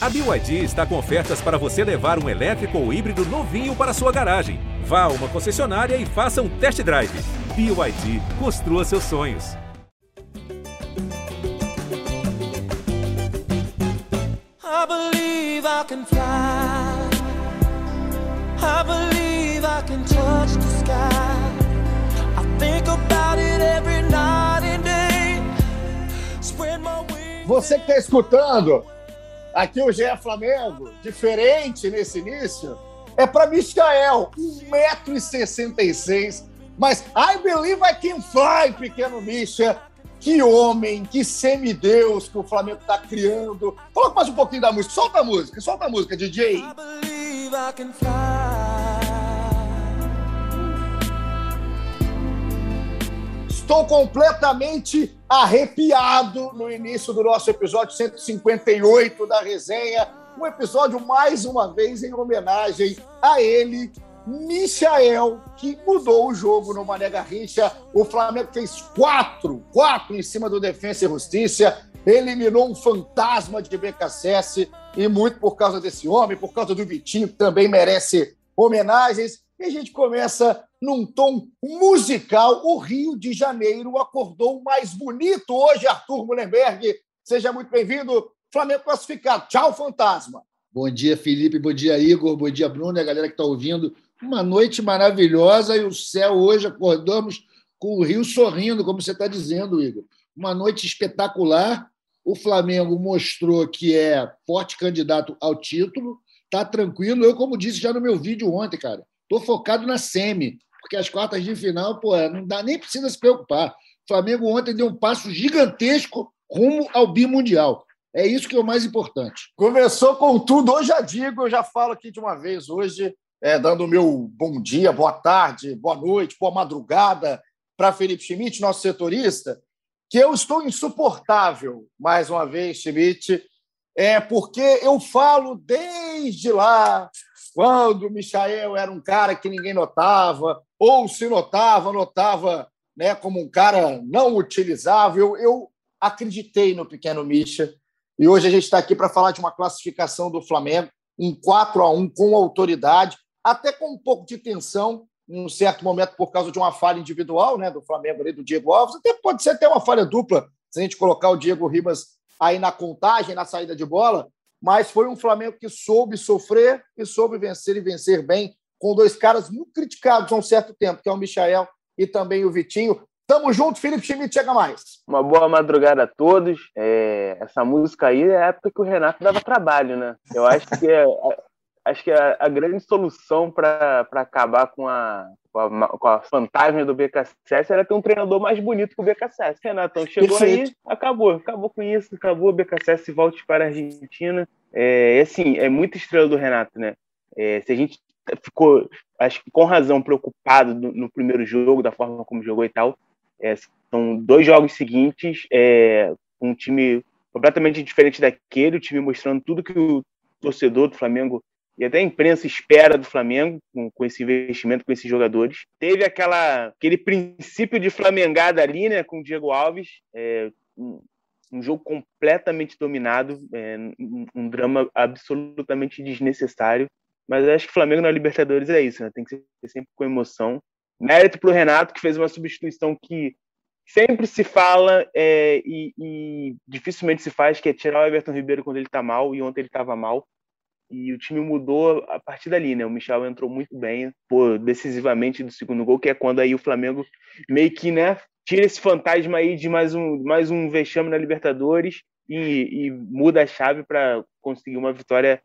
A BYD está com ofertas para você levar um elétrico ou híbrido novinho para sua garagem. Vá a uma concessionária e faça um test drive. BYD, construa seus sonhos. I believe I can fly. I believe I can touch the sky. I think about it every night and day. Spread my wings. Você que está escutando aqui o GE Flamengo, diferente nesse início, é para Michael, 1,66m. Mas I believe I can fly, pequeno Misha. Que homem, que semideus que o Flamengo está criando. Coloca mais um pouquinho da música. Solta a música, solta a música, DJ. I believe I can fly. Estou completamente arrepiado no início do nosso episódio 158 da resenha. Um episódio, mais uma vez, em homenagem a ele, Michael, que mudou o jogo no Mané Garrincha. O Flamengo fez quatro, quatro em cima do Defensa e Justiça. Eliminou um fantasma de BKSS e muito por causa desse homem, por causa do Vitinho, que também merece homenagens. E a gente começa num tom musical. O Rio de Janeiro acordou mais bonito hoje, Arthur Mullenberg. Seja muito bem-vindo. Flamengo classificado. Tchau, fantasma. Bom dia, Felipe. Bom dia, Igor. Bom dia, Bruno e a galera que está ouvindo. Uma noite maravilhosa e o céu hoje acordamos com o Rio sorrindo, como você está dizendo, Igor. Uma noite espetacular. O Flamengo mostrou que é forte candidato ao título. Tá tranquilo. Eu, como disse já no meu vídeo ontem, cara, tô focado na semi, porque as quartas de final, pô, não dá nem precisa se preocupar. O Flamengo ontem deu um passo gigantesco rumo ao bimundial. É isso que é o mais importante. Começou com tudo. Hoje já digo, eu já falo aqui de uma vez hoje, é, dando o meu bom dia, boa tarde, boa noite, boa madrugada para Felipe Schmidt, nosso setorista, que eu estou insuportável, mais uma vez, Schmidt, é porque eu falo desde lá, quando o Michael era um cara que ninguém notava, ou se notava, notava né, como um cara não utilizável. Eu acreditei no pequeno Misha. E hoje a gente está aqui para falar de uma classificação do Flamengo, um 4 a 1 com autoridade, até com um pouco de tensão, em um certo momento, por causa de uma falha individual né, do Flamengo ali, do Diego Alves. Até pode ser até uma falha dupla, se a gente colocar o Diego Ribas aí na contagem, na saída de bola. Mas foi um Flamengo que soube sofrer e soube vencer e vencer bem, com dois caras muito criticados há um certo tempo, que é o Michael e também o Vitinho. Tamo junto, Felipe Schmidt, chega mais. Uma boa madrugada a todos. É, essa música aí é a época que o Renato dava trabalho, né? Eu acho que é, acho que a, a grande solução para acabar com a, com a, com a fantasma do BKSS era ter um treinador mais bonito que o BKSS. Renatão chegou Perfeito. aí, acabou, acabou com isso, acabou o BKSS volte para a Argentina. É, assim, é muita estrela do Renato, né? É, se a gente ficou, acho que com razão, preocupado no, no primeiro jogo, da forma como jogou e tal, é, são dois jogos seguintes, é, um time completamente diferente daquele, o time mostrando tudo que o torcedor do Flamengo e até a imprensa espera do Flamengo com, com esse investimento, com esses jogadores. Teve aquela, aquele princípio de flamengada ali, né, com o Diego Alves, é, um, um jogo completamente dominado, é, um, um drama absolutamente desnecessário. Mas acho que o Flamengo na Libertadores é isso, né? Tem que ser sempre com emoção. Mérito para o Renato, que fez uma substituição que sempre se fala é, e, e, dificilmente se faz, que é tirar o Everton Ribeiro quando ele está mal, e ontem ele estava mal. E o time mudou a partir dali, né? O Michel entrou muito bem, pô, decisivamente do segundo gol, que é quando aí o Flamengo meio que, né, tira esse fantasma aí de mais um, mais um vexame na Libertadores e, e muda a chave para conseguir uma vitória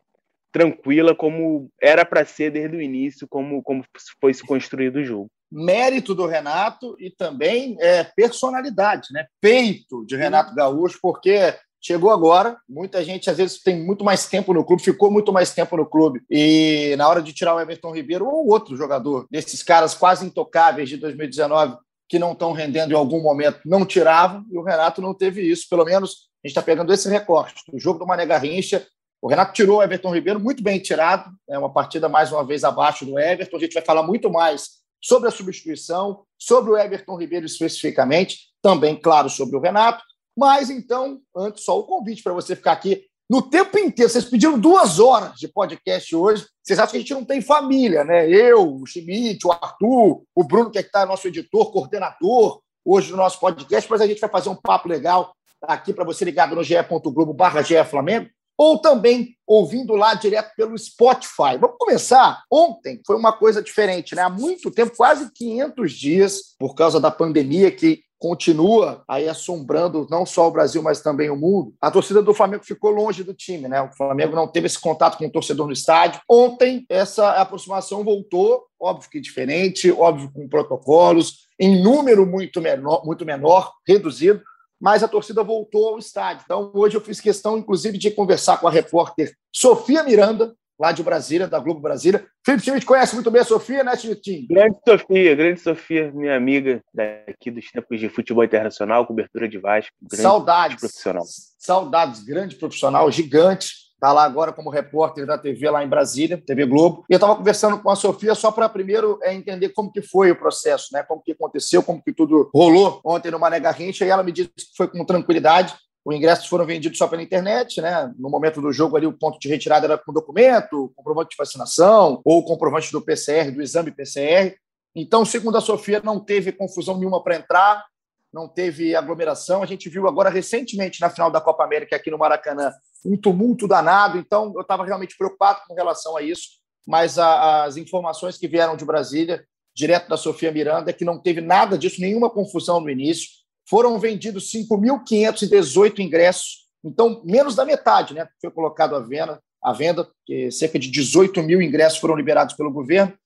tranquila, como era para ser desde o início, como, como foi se construído o jogo mérito do Renato e também é, personalidade, né? peito de Renato Gaúcho, porque chegou agora, muita gente às vezes tem muito mais tempo no clube, ficou muito mais tempo no clube, e na hora de tirar o Everton Ribeiro ou outro jogador desses caras quase intocáveis de 2019 que não estão rendendo em algum momento, não tiravam, e o Renato não teve isso, pelo menos a gente está pegando esse recorte do jogo do Mané Garrincha, o Renato tirou o Everton Ribeiro muito bem tirado, é uma partida mais uma vez abaixo do Everton, a gente vai falar muito mais sobre a substituição, sobre o Everton Ribeiro especificamente, também, claro, sobre o Renato. Mas então, antes, só o convite para você ficar aqui no tempo inteiro. Vocês pediram duas horas de podcast hoje. Vocês acham que a gente não tem família, né? Eu, o Schmidt, o Arthur, o Bruno, que é está nosso editor, coordenador hoje do nosso podcast, mas a gente vai fazer um papo legal aqui para você ligado no ge.globo barra Flamengo ou também ouvindo lá direto pelo Spotify. Vamos começar? Ontem foi uma coisa diferente, né? Há muito tempo, quase 500 dias, por causa da pandemia que continua aí assombrando não só o Brasil, mas também o mundo. A torcida do Flamengo ficou longe do time, né? O Flamengo não teve esse contato com o torcedor no estádio. Ontem essa aproximação voltou, óbvio que diferente, óbvio com protocolos, em número muito menor, muito menor, reduzido, mas a torcida voltou ao estádio. Então, hoje eu fiz questão, inclusive, de conversar com a repórter Sofia Miranda, lá de Brasília, da Globo Brasília. Felipe Schmidt conhece muito bem a Sofia, né, Schmidt? Grande Sofia, grande Sofia, minha amiga daqui dos tempos de futebol internacional, cobertura de Vasco. Saudades. Profissional. Saudades, grande profissional, gigante está lá agora como repórter da TV lá em Brasília, TV Globo. E eu estava conversando com a Sofia só para primeiro é, entender como que foi o processo, né? Como que aconteceu, como que tudo rolou ontem no Mané Garrincha. E ela me disse que foi com tranquilidade. Os ingressos foram vendidos só pela internet, né? No momento do jogo ali, o ponto de retirada era com documento, comprovante de vacinação ou comprovante do PCR, do exame PCR. Então, segundo a Sofia, não teve confusão nenhuma para entrar não teve aglomeração. A gente viu agora recentemente na final da Copa América aqui no Maracanã um tumulto danado, então eu estava realmente preocupado com relação a isso, mas a, as informações que vieram de Brasília, direto da Sofia Miranda, é que não teve nada disso, nenhuma confusão no início. Foram vendidos 5.518 ingressos, então menos da metade né, foi colocado à venda, à venda cerca de 18 mil ingressos foram liberados pelo governo.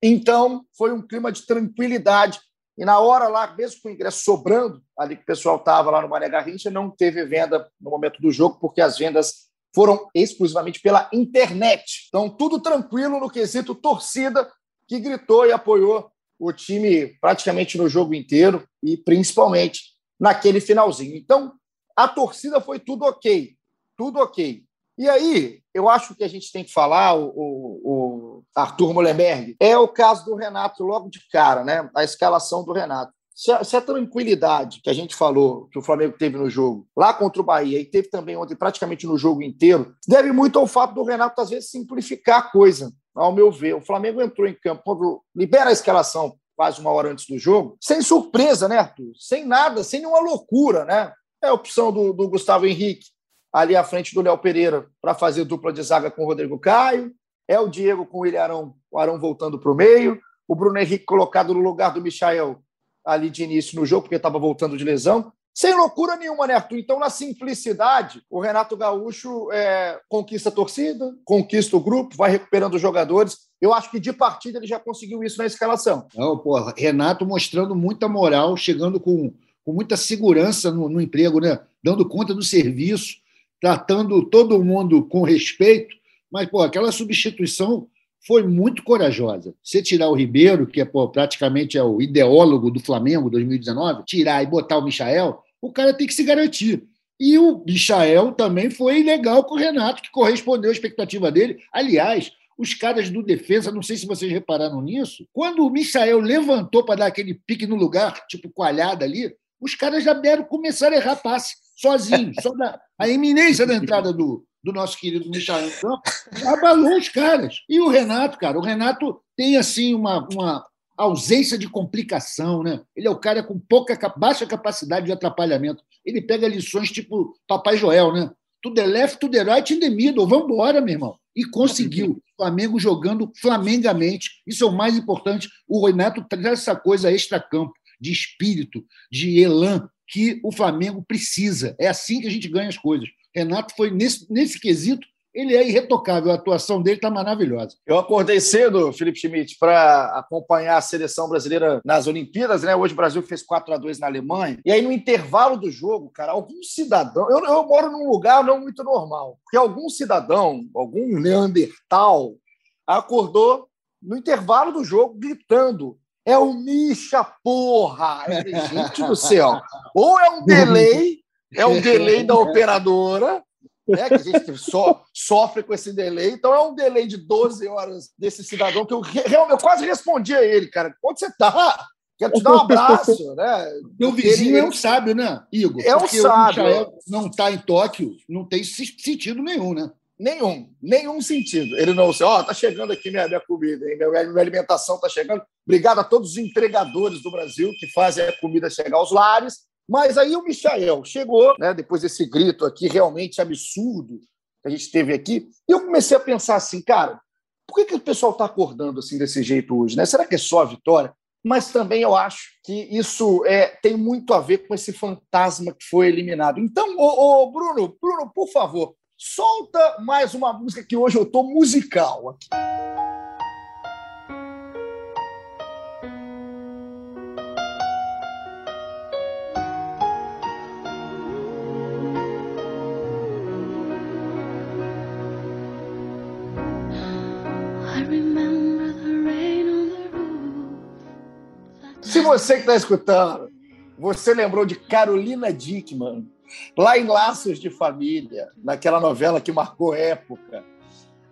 Então, foi um clima de tranquilidade e na hora lá, mesmo com o ingresso sobrando, ali que o pessoal estava lá no Mané Garrincha, não teve venda no momento do jogo, porque as vendas foram exclusivamente pela internet. Então, tudo tranquilo no quesito torcida, que gritou e apoiou o time praticamente no jogo inteiro e principalmente naquele finalzinho. Então, a torcida foi tudo ok, tudo ok. E aí, eu acho que a gente tem que falar, o, o, o Arthur Mullenberg, é o caso do Renato logo de cara, né? A escalação do Renato. Se a, se a, tranquilidade que a gente falou, que o Flamengo teve no jogo, lá contra o Bahia, e teve também ontem praticamente no jogo inteiro, deve muito ao fato do Renato, às vezes, simplificar a coisa, ao meu ver. O Flamengo entrou em campo, quando libera a escalação quase uma hora antes do jogo, sem surpresa, né, Arthur? Sem nada, sem nenhuma loucura, né? É a opção do, do Gustavo Henrique, ali à frente do Léo Pereira para fazer dupla de zaga com o Rodrigo Caio. É o Diego com o William Arão, o Arão voltando para o meio. O Bruno Henrique colocado no lugar do Michael ali de início no jogo, porque estava voltando de lesão. Sem loucura nenhuma, né, Arthur? Então, na simplicidade, o Renato Gaúcho é, conquista a torcida, conquista o grupo, vai recuperando os jogadores. Eu acho que de partida ele já conseguiu isso na escalação. Não, porra, Renato mostrando muita moral, chegando com, com muita segurança no, no emprego, né? Dando conta do serviço tratando todo mundo com respeito, mas pô, aquela substituição foi muito corajosa. Você tirar o Ribeiro, que é pô, praticamente é o ideólogo do Flamengo 2019, tirar e botar o Michael, o cara tem que se garantir. E o Michael também foi legal com o Renato, que correspondeu à expectativa dele. Aliás, os caras do defesa, não sei se vocês repararam nisso, quando o Michael levantou para dar aquele pique no lugar, tipo coalhada ali, os caras já deram, começaram a errar passe sozinho, só da, a iminência da entrada do, do nosso querido Michel Campo abalou os caras. E o Renato, cara, o Renato tem assim uma, uma ausência de complicação, né? Ele é o cara com pouca baixa capacidade de atrapalhamento. Ele pega lições tipo Papai Joel, né? Tudo é left, tudo é right in the middle. Vamos embora, meu irmão. E conseguiu. Flamengo jogando flamengamente. Isso é o mais importante. O Renato traz essa coisa extra-campo, de espírito, de elan, que o Flamengo precisa. É assim que a gente ganha as coisas. Renato foi nesse, nesse quesito, ele é irretocável, a atuação dele está maravilhosa. Eu acordei cedo, Felipe Schmidt, para acompanhar a seleção brasileira nas Olimpíadas, né? Hoje o Brasil fez 4 a 2 na Alemanha. E aí, no intervalo do jogo, cara, algum cidadão. Eu, eu moro num lugar não muito normal, porque algum cidadão, algum Neandertal, acordou no intervalo do jogo gritando é o Misha, porra! Gente do céu! Ou é um delay, é um delay da operadora, né, que a gente so, sofre com esse delay. Então é um delay de 12 horas desse cidadão que eu, eu quase respondi a ele, cara. Onde você tá? Quero te dar um abraço, né? Meu vizinho ele... é um sábio, né, Igor? É um Porque sábio. O não está em Tóquio, não tem sentido nenhum, né? Nenhum, nenhum sentido. Ele não, ó, oh, tá chegando aqui minha, minha comida, hein? Minha, minha alimentação tá chegando. Obrigado a todos os entregadores do Brasil que fazem a comida chegar aos lares. Mas aí o Michael chegou, né, depois desse grito aqui realmente absurdo que a gente teve aqui, e eu comecei a pensar assim, cara, por que, que o pessoal está acordando assim desse jeito hoje? Né? Será que é só a vitória? Mas também eu acho que isso é, tem muito a ver com esse fantasma que foi eliminado. Então, ô, ô Bruno, Bruno, por favor, solta mais uma música que hoje eu estou musical aqui. Você que está escutando, você lembrou de Carolina Dickman, lá em Laços de Família, naquela novela que marcou época.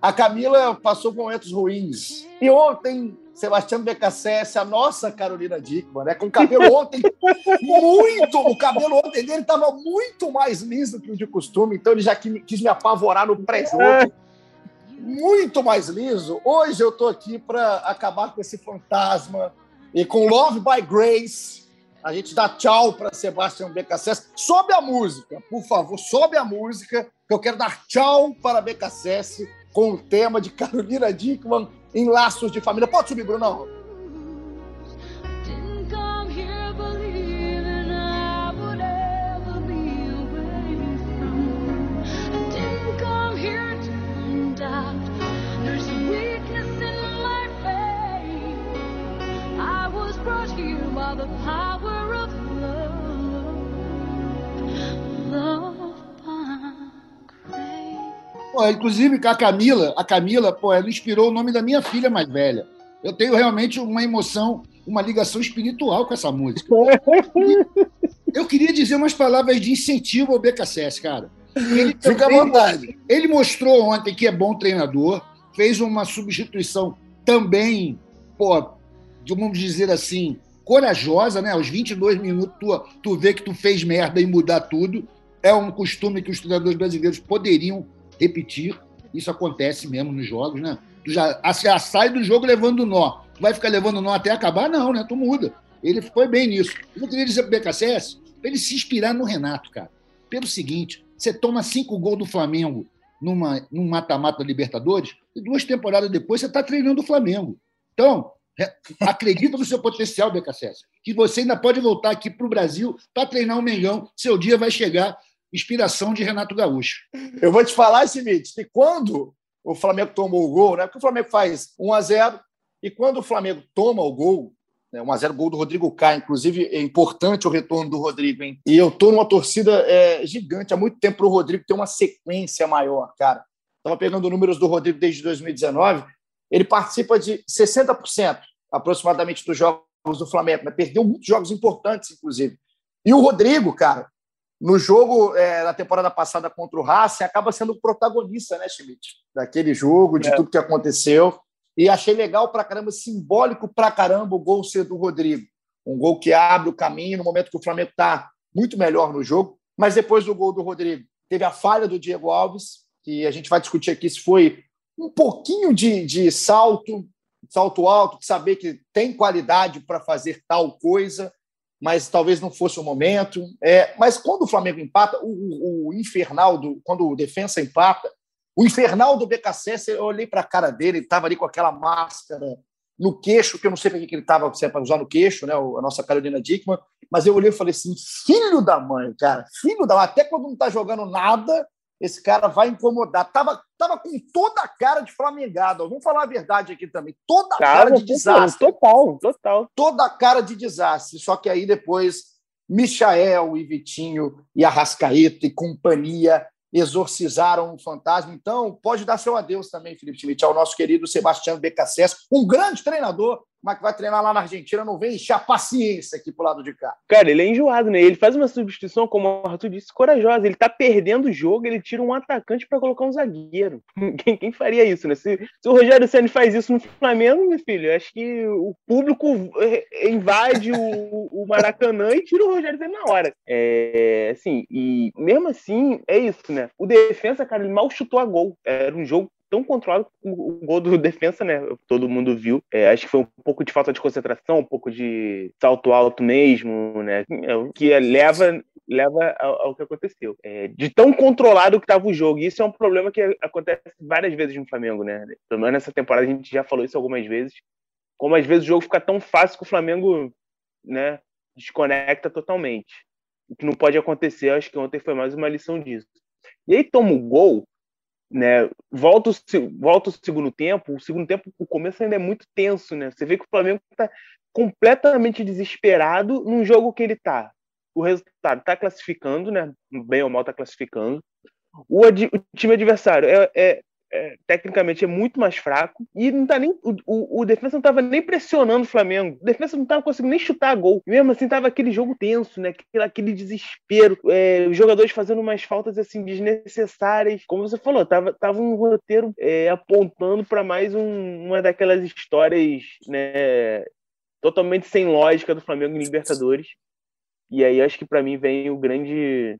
A Camila passou momentos ruins. E ontem, Sebastião BKSS, a nossa Carolina Dickman, né, com o cabelo ontem muito. O cabelo ontem dele estava muito mais liso que o de costume, então ele já quis me apavorar no pré-jogo. Muito mais liso. Hoje eu estou aqui para acabar com esse fantasma e com Love by Grace, a gente dá tchau para Sebastião BKSS. Sobe a música, por favor, sobe a música, que eu quero dar tchau para BKSS com o tema de Carolina Dickman em Laços de Família. Pode subir, Brunão? Pô, inclusive, a Camila, a Camila, pô, ela inspirou o nome da minha filha mais velha. Eu tenho realmente uma emoção, uma ligação espiritual com essa música. Eu queria dizer umas palavras de incentivo ao BKSS, cara. Ele Fica à vontade. Ele mostrou ontem que é bom treinador, fez uma substituição também, pô, vamos dizer assim, corajosa, né? Aos 22 minutos, tu, tu vê que tu fez merda e mudar tudo. É um costume que os treinadores brasileiros poderiam repetir. Isso acontece mesmo nos jogos, né? Tu já, já sai do jogo levando nó. Tu vai ficar levando nó até acabar? Não, né? Tu muda. Ele foi bem nisso. Eu queria dizer pro BKSS para ele se inspirar no Renato, cara. Pelo seguinte, você toma cinco gols do Flamengo numa, num mata-mata Libertadores e duas temporadas depois você está treinando o Flamengo. Então, acredita no seu potencial, BKSS, que você ainda pode voltar aqui para o Brasil para treinar o Mengão. Seu dia vai chegar inspiração de Renato Gaúcho. Eu vou te falar, Schmidt, que quando o Flamengo tomou o gol, né? Porque o Flamengo faz 1 a 0 e quando o Flamengo toma o gol, né, 1 a 0 gol do Rodrigo Caio, inclusive é importante o retorno do Rodrigo, hein? E eu tô numa torcida é, gigante há muito tempo para o Rodrigo ter uma sequência maior, cara. Estava pegando números do Rodrigo desde 2019, ele participa de 60% aproximadamente dos jogos do Flamengo, mas perdeu muitos jogos importantes, inclusive. E o Rodrigo, cara, no jogo é, da temporada passada contra o Racing, acaba sendo o protagonista, né, Schmidt? Daquele jogo, de é. tudo que aconteceu. E achei legal pra caramba, simbólico pra caramba o gol ser do Rodrigo. Um gol que abre o caminho no momento que o Flamengo está muito melhor no jogo. Mas depois do gol do Rodrigo, teve a falha do Diego Alves, que a gente vai discutir aqui se foi um pouquinho de, de salto, salto alto, de saber que tem qualidade para fazer tal coisa mas talvez não fosse o momento. É, mas quando o Flamengo empata, o, o, o infernal, do, quando o defensa empata, o infernal do BKC, eu olhei para a cara dele, ele estava ali com aquela máscara no queixo, que eu não sei para que ele estava, se é para usar no queixo, né, a nossa Carolina Dickman, mas eu olhei e falei assim, filho da mãe, cara, filho da mãe, até quando não está jogando nada, esse cara vai incomodar. Tava, tava com toda a cara de flamengado. Vamos falar a verdade aqui também. Toda a cara, cara de desastre. Total, total. Toda a cara de desastre. Só que aí depois, Michael e Vitinho e Arrascaeta e companhia exorcizaram o fantasma. Então, pode dar seu adeus também, Felipe Schmidt, ao nosso querido Sebastião BKSS, um grande treinador, mas que vai treinar lá na Argentina, não vem encher a paciência aqui pro lado de cá. Cara, ele é enjoado, né? Ele faz uma substituição, como o Arthur disse, corajosa. Ele tá perdendo o jogo, ele tira um atacante para colocar um zagueiro. Quem, quem, faria isso, né? Se, se o Rogério Senna faz isso no Flamengo, meu filho, acho que o público invade o, o Maracanã e tira o Rogério Senna na hora. É, assim, e mesmo assim, é isso, né? O defensa, cara, ele mal chutou a gol. Era um jogo tão controlado o, gol do defensa, né? Todo mundo viu. É, acho que foi um pouco de falta de concentração, um pouco de salto alto mesmo, né? É, que leva leva ao, ao que aconteceu. É, de tão controlado que estava o jogo. E isso é um problema que acontece várias vezes no Flamengo, né? Pelo menos nessa temporada a gente já falou isso algumas vezes. Como às vezes o jogo fica tão fácil que o Flamengo, né, desconecta totalmente. O que não pode acontecer, acho que ontem foi mais uma lição disso. E aí toma o gol, né? Volta o, volta o segundo tempo, o segundo tempo, o começo ainda é muito tenso, né? Você vê que o Flamengo está completamente desesperado num jogo que ele está. O resultado está classificando, né? Bem ou mal está classificando. O, o, time adversário é, é, é, tecnicamente é muito mais fraco e não tá nem o, o, o defesa não estava nem pressionando o Flamengo. O defesa não estava conseguindo nem chutar gol. E mesmo assim tava aquele jogo tenso, né? Aquele, aquele desespero. É, os jogadores fazendo umas faltas assim desnecessárias. Como você falou, tava, tava um roteiro é, apontando para mais um, uma daquelas histórias, né? Totalmente sem lógica do Flamengo em Libertadores. E aí acho que para mim vem o grande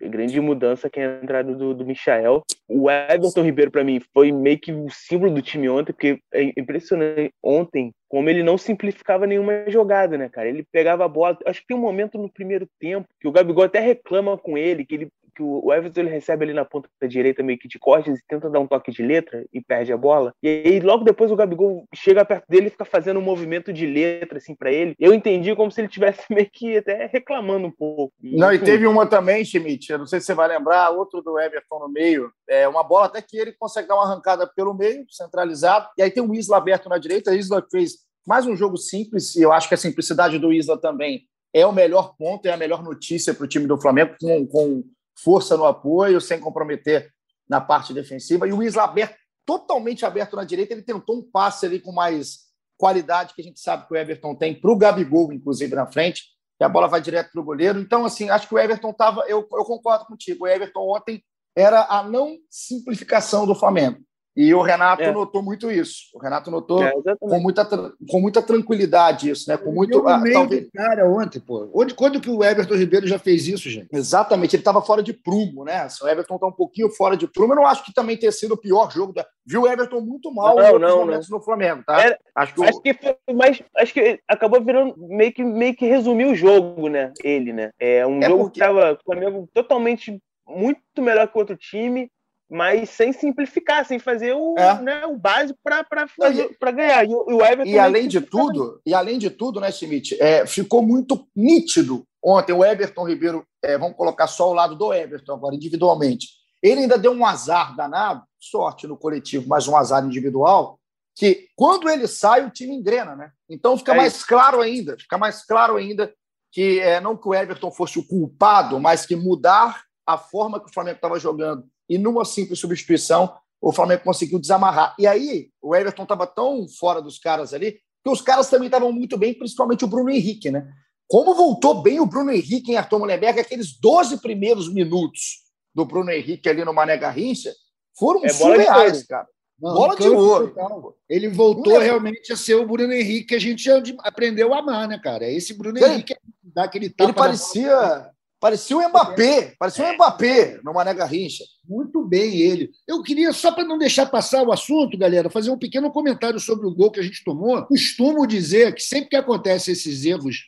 grande mudança que é a entrada do, do Michael. O Everton Ribeiro, para mim, foi meio que o símbolo do time ontem, porque é impressionante ontem como ele não simplificava nenhuma jogada, né, cara? Ele pegava a bola. Acho que tem um momento no primeiro tempo que o Gabigol até reclama com ele, que ele que o Everton ele recebe ali na ponta da direita meio que de cortes e tenta dar um toque de letra e perde a bola. E aí logo depois o Gabigol chega perto dele e fica fazendo um movimento de letra assim para ele. Eu entendi como se ele tivesse meio que até reclamando um pouco. E, não, e teve uma também, Schmidt, eu não sei se você vai lembrar, outro do Everton no meio, é uma bola até que ele consegue dar uma arrancada pelo meio, centralizado, e aí tem o Isla aberto na direita, Isla fez mais um jogo simples, e eu acho que a simplicidade do Isla também é o melhor ponto, é a melhor notícia para o time do Flamengo, com, com força no apoio, sem comprometer na parte defensiva. E o Isla aberto, totalmente aberto na direita, ele tentou um passe ali com mais qualidade que a gente sabe que o Everton tem para o Gabigol, inclusive, na frente, e a bola vai direto para o goleiro. Então, assim, acho que o Everton estava. Eu, eu concordo contigo. O Everton ontem era a não simplificação do Flamengo. E o Renato é. notou muito isso. O Renato notou é, com, muita, com muita tranquilidade isso, né? Com muito. Ah, talvez... cara ontem, pô. Onde, quando que o Everton Ribeiro já fez isso, gente? Exatamente, ele estava fora de prumo, né? O Everton está um pouquinho fora de prumo. Eu não acho que também tenha sido o pior jogo. Da... Viu o Everton muito mal não, não, momentos não. no Flamengo, tá? Era... acho que, o... acho que foi mais. Acho que acabou virando meio que, meio que resumiu o jogo, né? Ele, né? É um é jogo porque... que estava o Flamengo totalmente muito melhor que o outro time mas sem simplificar, sem fazer o, é. né, o básico para ganhar. E, o Everton e além de tudo, e além de tudo, né, Schmidt, é, ficou muito nítido ontem o Everton Ribeiro, é, vamos colocar só o lado do Everton agora, individualmente. Ele ainda deu um azar danado, sorte no coletivo, mas um azar individual, que quando ele sai, o time engrena, né? Então fica é mais isso. claro ainda, fica mais claro ainda que é, não que o Everton fosse o culpado, mas que mudar a forma que o Flamengo estava jogando e numa simples substituição o Flamengo conseguiu desamarrar. E aí o Everton estava tão fora dos caras ali que os caras também estavam muito bem, principalmente o Bruno Henrique, né? Como voltou bem o Bruno Henrique em Arthur Mullenberg, aqueles 12 primeiros minutos do Bruno Henrique ali no Mané Garrincha foram é surreais, cara. Não, bola de ouro. Total. Ele voltou é. realmente a ser o Bruno Henrique que a gente aprendeu a amar, né, cara? Esse Bruno Henrique dá aquele tapa. Ele parecia, Parecia o Mbappé, parecia o Mbappé no Mané Garrincha. Muito bem ele. Eu queria, só para não deixar passar o assunto, galera, fazer um pequeno comentário sobre o gol que a gente tomou. Costumo dizer que sempre que acontecem esses erros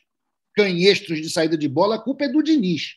canhestros de saída de bola, a culpa é do Diniz.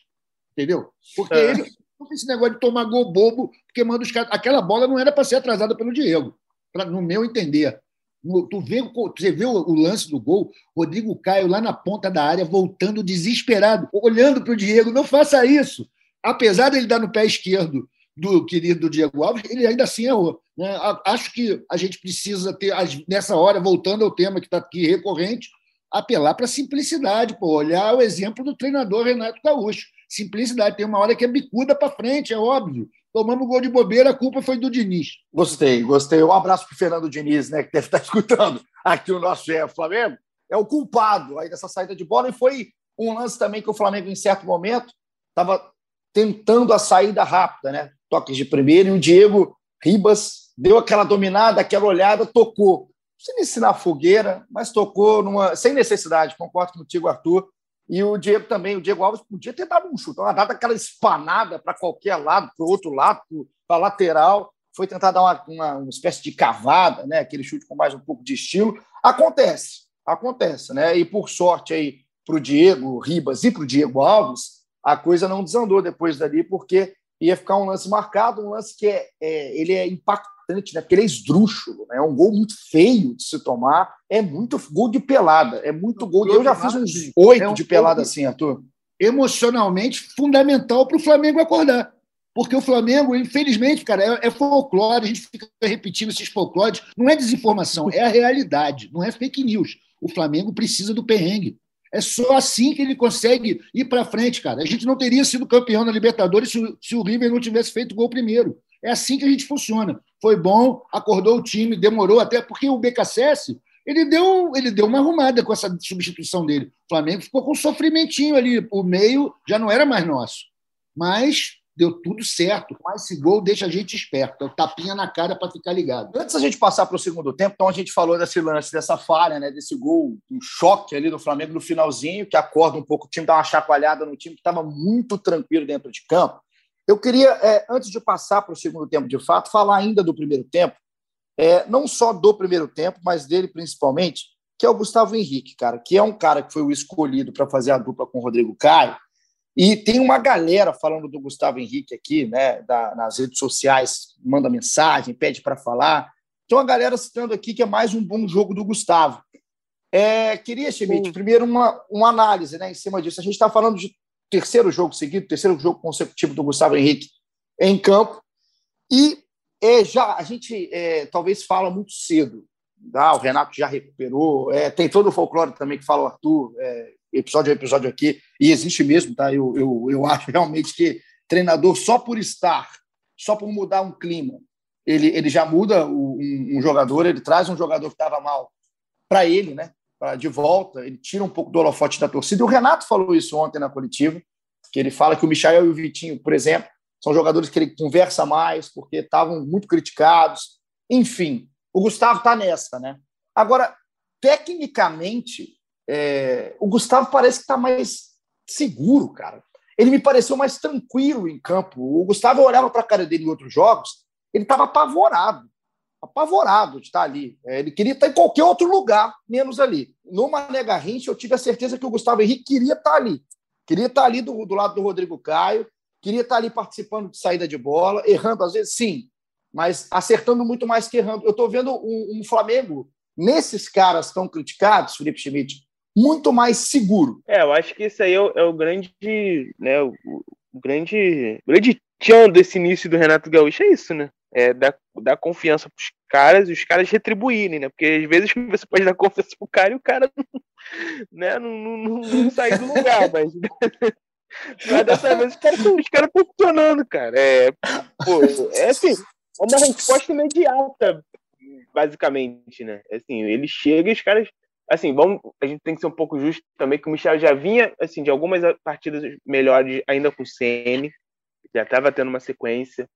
Entendeu? Porque é. ele não esse negócio de tomar gol bobo, porque manda os caras. Aquela bola não era para ser atrasada pelo Diego, pra, no meu entender. Tu vê, você vê o lance do gol, Rodrigo Caio lá na ponta da área, voltando desesperado, olhando para o Diego. Não faça isso. Apesar dele dar no pé esquerdo do querido Diego Alves, ele ainda assim errou. Né? Acho que a gente precisa ter, nessa hora, voltando ao tema que está aqui recorrente, apelar para a simplicidade, pô, olhar o exemplo do treinador Renato Gaúcho. Simplicidade, tem uma hora que é bicuda para frente, é óbvio. Tomamos gol de bobeira, a culpa foi do Diniz. Gostei, gostei. Um abraço para Fernando Diniz, né, que deve estar escutando aqui o nosso chefe Flamengo. É o culpado aí dessa saída de bola. E foi um lance também que o Flamengo, em certo momento, estava tentando a saída rápida, né? Toques de primeiro, e o Diego Ribas deu aquela dominada, aquela olhada, tocou. Sem ensinar fogueira, mas tocou numa, sem necessidade, concordo contigo, Arthur. E o Diego também, o Diego Alves podia ter dado um chute, uma dado aquela espanada para qualquer lado, para o outro lado, para a lateral. Foi tentar dar uma, uma, uma, espécie de cavada, né? aquele chute com mais um pouco de estilo. Acontece, acontece. Né? E por sorte aí para o Diego Ribas e para o Diego Alves, a coisa não desandou depois dali, porque ia ficar um lance marcado, um lance que é, é ele é impactante, né? porque ele é esdrúxulo, né? é um gol muito feio de se tomar, é muito gol de pelada, é muito gol. Eu já fiz uns oito é um de pelada assim, Arthur. Emocionalmente fundamental para o Flamengo acordar. Porque o Flamengo, infelizmente, cara, é, é, folclore, a gente fica repetindo esses folclores. Não é desinformação, é a realidade, não é fake news. O Flamengo precisa do perrengue. É só assim que ele consegue ir para frente, cara. A gente não teria sido campeão na Libertadores se o, se o River não tivesse feito gol primeiro. É assim que a gente funciona. Foi bom, acordou o time, demorou até porque o BKSS ele deu, ele deu uma arrumada com essa substituição dele. O Flamengo ficou com um sofrimentinho ali. O meio já não era mais nosso. Mas deu tudo certo. Mas esse gol deixa a gente esperto. É o tapinha na cara para ficar ligado. Antes da gente passar para o segundo tempo, então a gente falou desse lance, dessa falha, né, desse gol, um choque ali do Flamengo no finalzinho, que acorda um pouco o time, dá uma chacoalhada no time que estava muito tranquilo dentro de campo. Eu queria, é, antes de passar para o segundo tempo de fato, falar ainda do primeiro tempo, é, não só do primeiro tempo, mas dele principalmente, que é o Gustavo Henrique, cara, que é um cara que foi o escolhido para fazer a dupla com o Rodrigo Caio, e tem uma galera falando do Gustavo Henrique aqui, né, da, nas redes sociais, manda mensagem, pede para falar. Tem uma galera citando aqui que é mais um bom jogo do Gustavo. É, queria, Schmidt, primeiro uma, uma análise né, em cima disso. A gente está falando de terceiro jogo seguido, terceiro jogo consecutivo do Gustavo Henrique em campo. E é, já a gente é, talvez fala muito cedo. Tá? O Renato já recuperou. É, tem todo o folclore também que fala o Arthur. É, episódio a episódio aqui, e existe mesmo, tá? Eu, eu, eu acho realmente que treinador, só por estar, só por mudar um clima, ele, ele já muda um, um jogador, ele traz um jogador que estava mal para ele, né? Pra, de volta, ele tira um pouco do holofote da torcida. E o Renato falou isso ontem na coletiva, que ele fala que o Michael e o Vitinho, por exemplo, são jogadores que ele conversa mais, porque estavam muito criticados. Enfim, o Gustavo está nessa, né? Agora, tecnicamente, é, o Gustavo parece que está mais seguro, cara. Ele me pareceu mais tranquilo em campo. O Gustavo eu olhava para a cara dele em outros jogos, ele estava apavorado, apavorado de estar ali. É, ele queria estar em qualquer outro lugar, menos ali. No Mané Garrincha, eu tive a certeza que o Gustavo Henrique queria estar ali. Queria estar ali do, do lado do Rodrigo Caio, queria estar ali participando de saída de bola, errando às vezes, sim, mas acertando muito mais que errando. Eu estou vendo um, um Flamengo, nesses caras tão criticados, Felipe Schmidt, muito mais seguro. É, eu acho que isso aí é o, é o grande, né, o, o grande, grande tchan desse início do Renato Gaúcho é isso, né? É dar, dar confiança pros caras e os caras retribuírem, né? Porque às vezes você pode dar confiança pro cara e o cara né, não, não, não, sair do lugar, mas. Mas dessa vez os caras estão funcionando, cara. É, pô, é assim, é uma resposta imediata, basicamente, né? É assim, ele chega e os caras assim, vamos, a gente tem que ser um pouco justo também que o Michel já vinha assim de algumas partidas melhores ainda com o CN, já estava tendo uma sequência,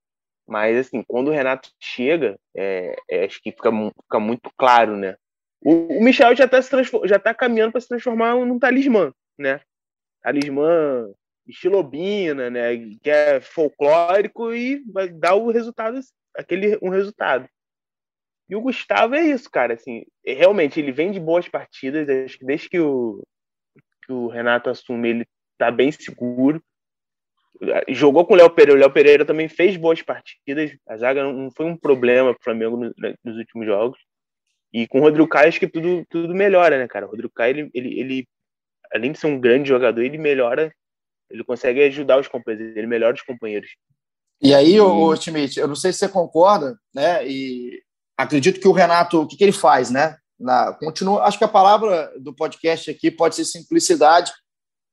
mas assim, quando o Renato chega, é, é, acho que fica, fica muito claro, né? O, o Michel já está já tá caminhando para se transformar num talismã, né? Talismã estilobina, né? Que é folclórico e vai dar o resultado, aquele um resultado. E o Gustavo é isso, cara. Assim, é, realmente, ele vem de boas partidas. Acho que desde que o, que o Renato assume, ele tá bem seguro. Jogou com o Léo Pereira. O Léo Pereira também fez boas partidas. A zaga não foi um problema pro Flamengo nos últimos jogos. E com o Rodrigo Caio, acho que tudo, tudo melhora, né, cara? O Rodrigo Caio, ele, ele, ele, além de ser um grande jogador, ele melhora, ele consegue ajudar os companheiros, ele melhora os companheiros. E aí, e... o Timite, eu não sei se você concorda, né? E acredito que o Renato, o que, que ele faz, né? Na, continua, acho que a palavra do podcast aqui pode ser simplicidade.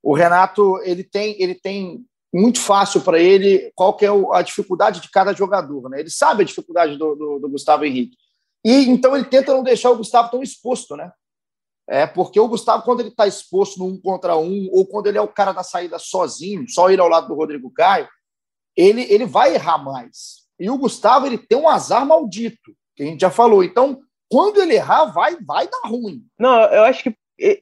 O Renato ele tem, ele tem muito fácil para ele qual que é a dificuldade de cada jogador. Né? Ele sabe a dificuldade do, do, do, Gustavo Henrique. E então ele tenta não deixar o Gustavo tão exposto, né? É porque o Gustavo, quando ele está exposto no um contra um, ou quando ele é o cara da saída sozinho, só ele ao lado do Rodrigo Caio, ele, ele vai errar mais. E o Gustavo ele tem um azar maldito, que a gente já falou. Então, quando ele errar, vai, vai dar ruim. Não, eu acho que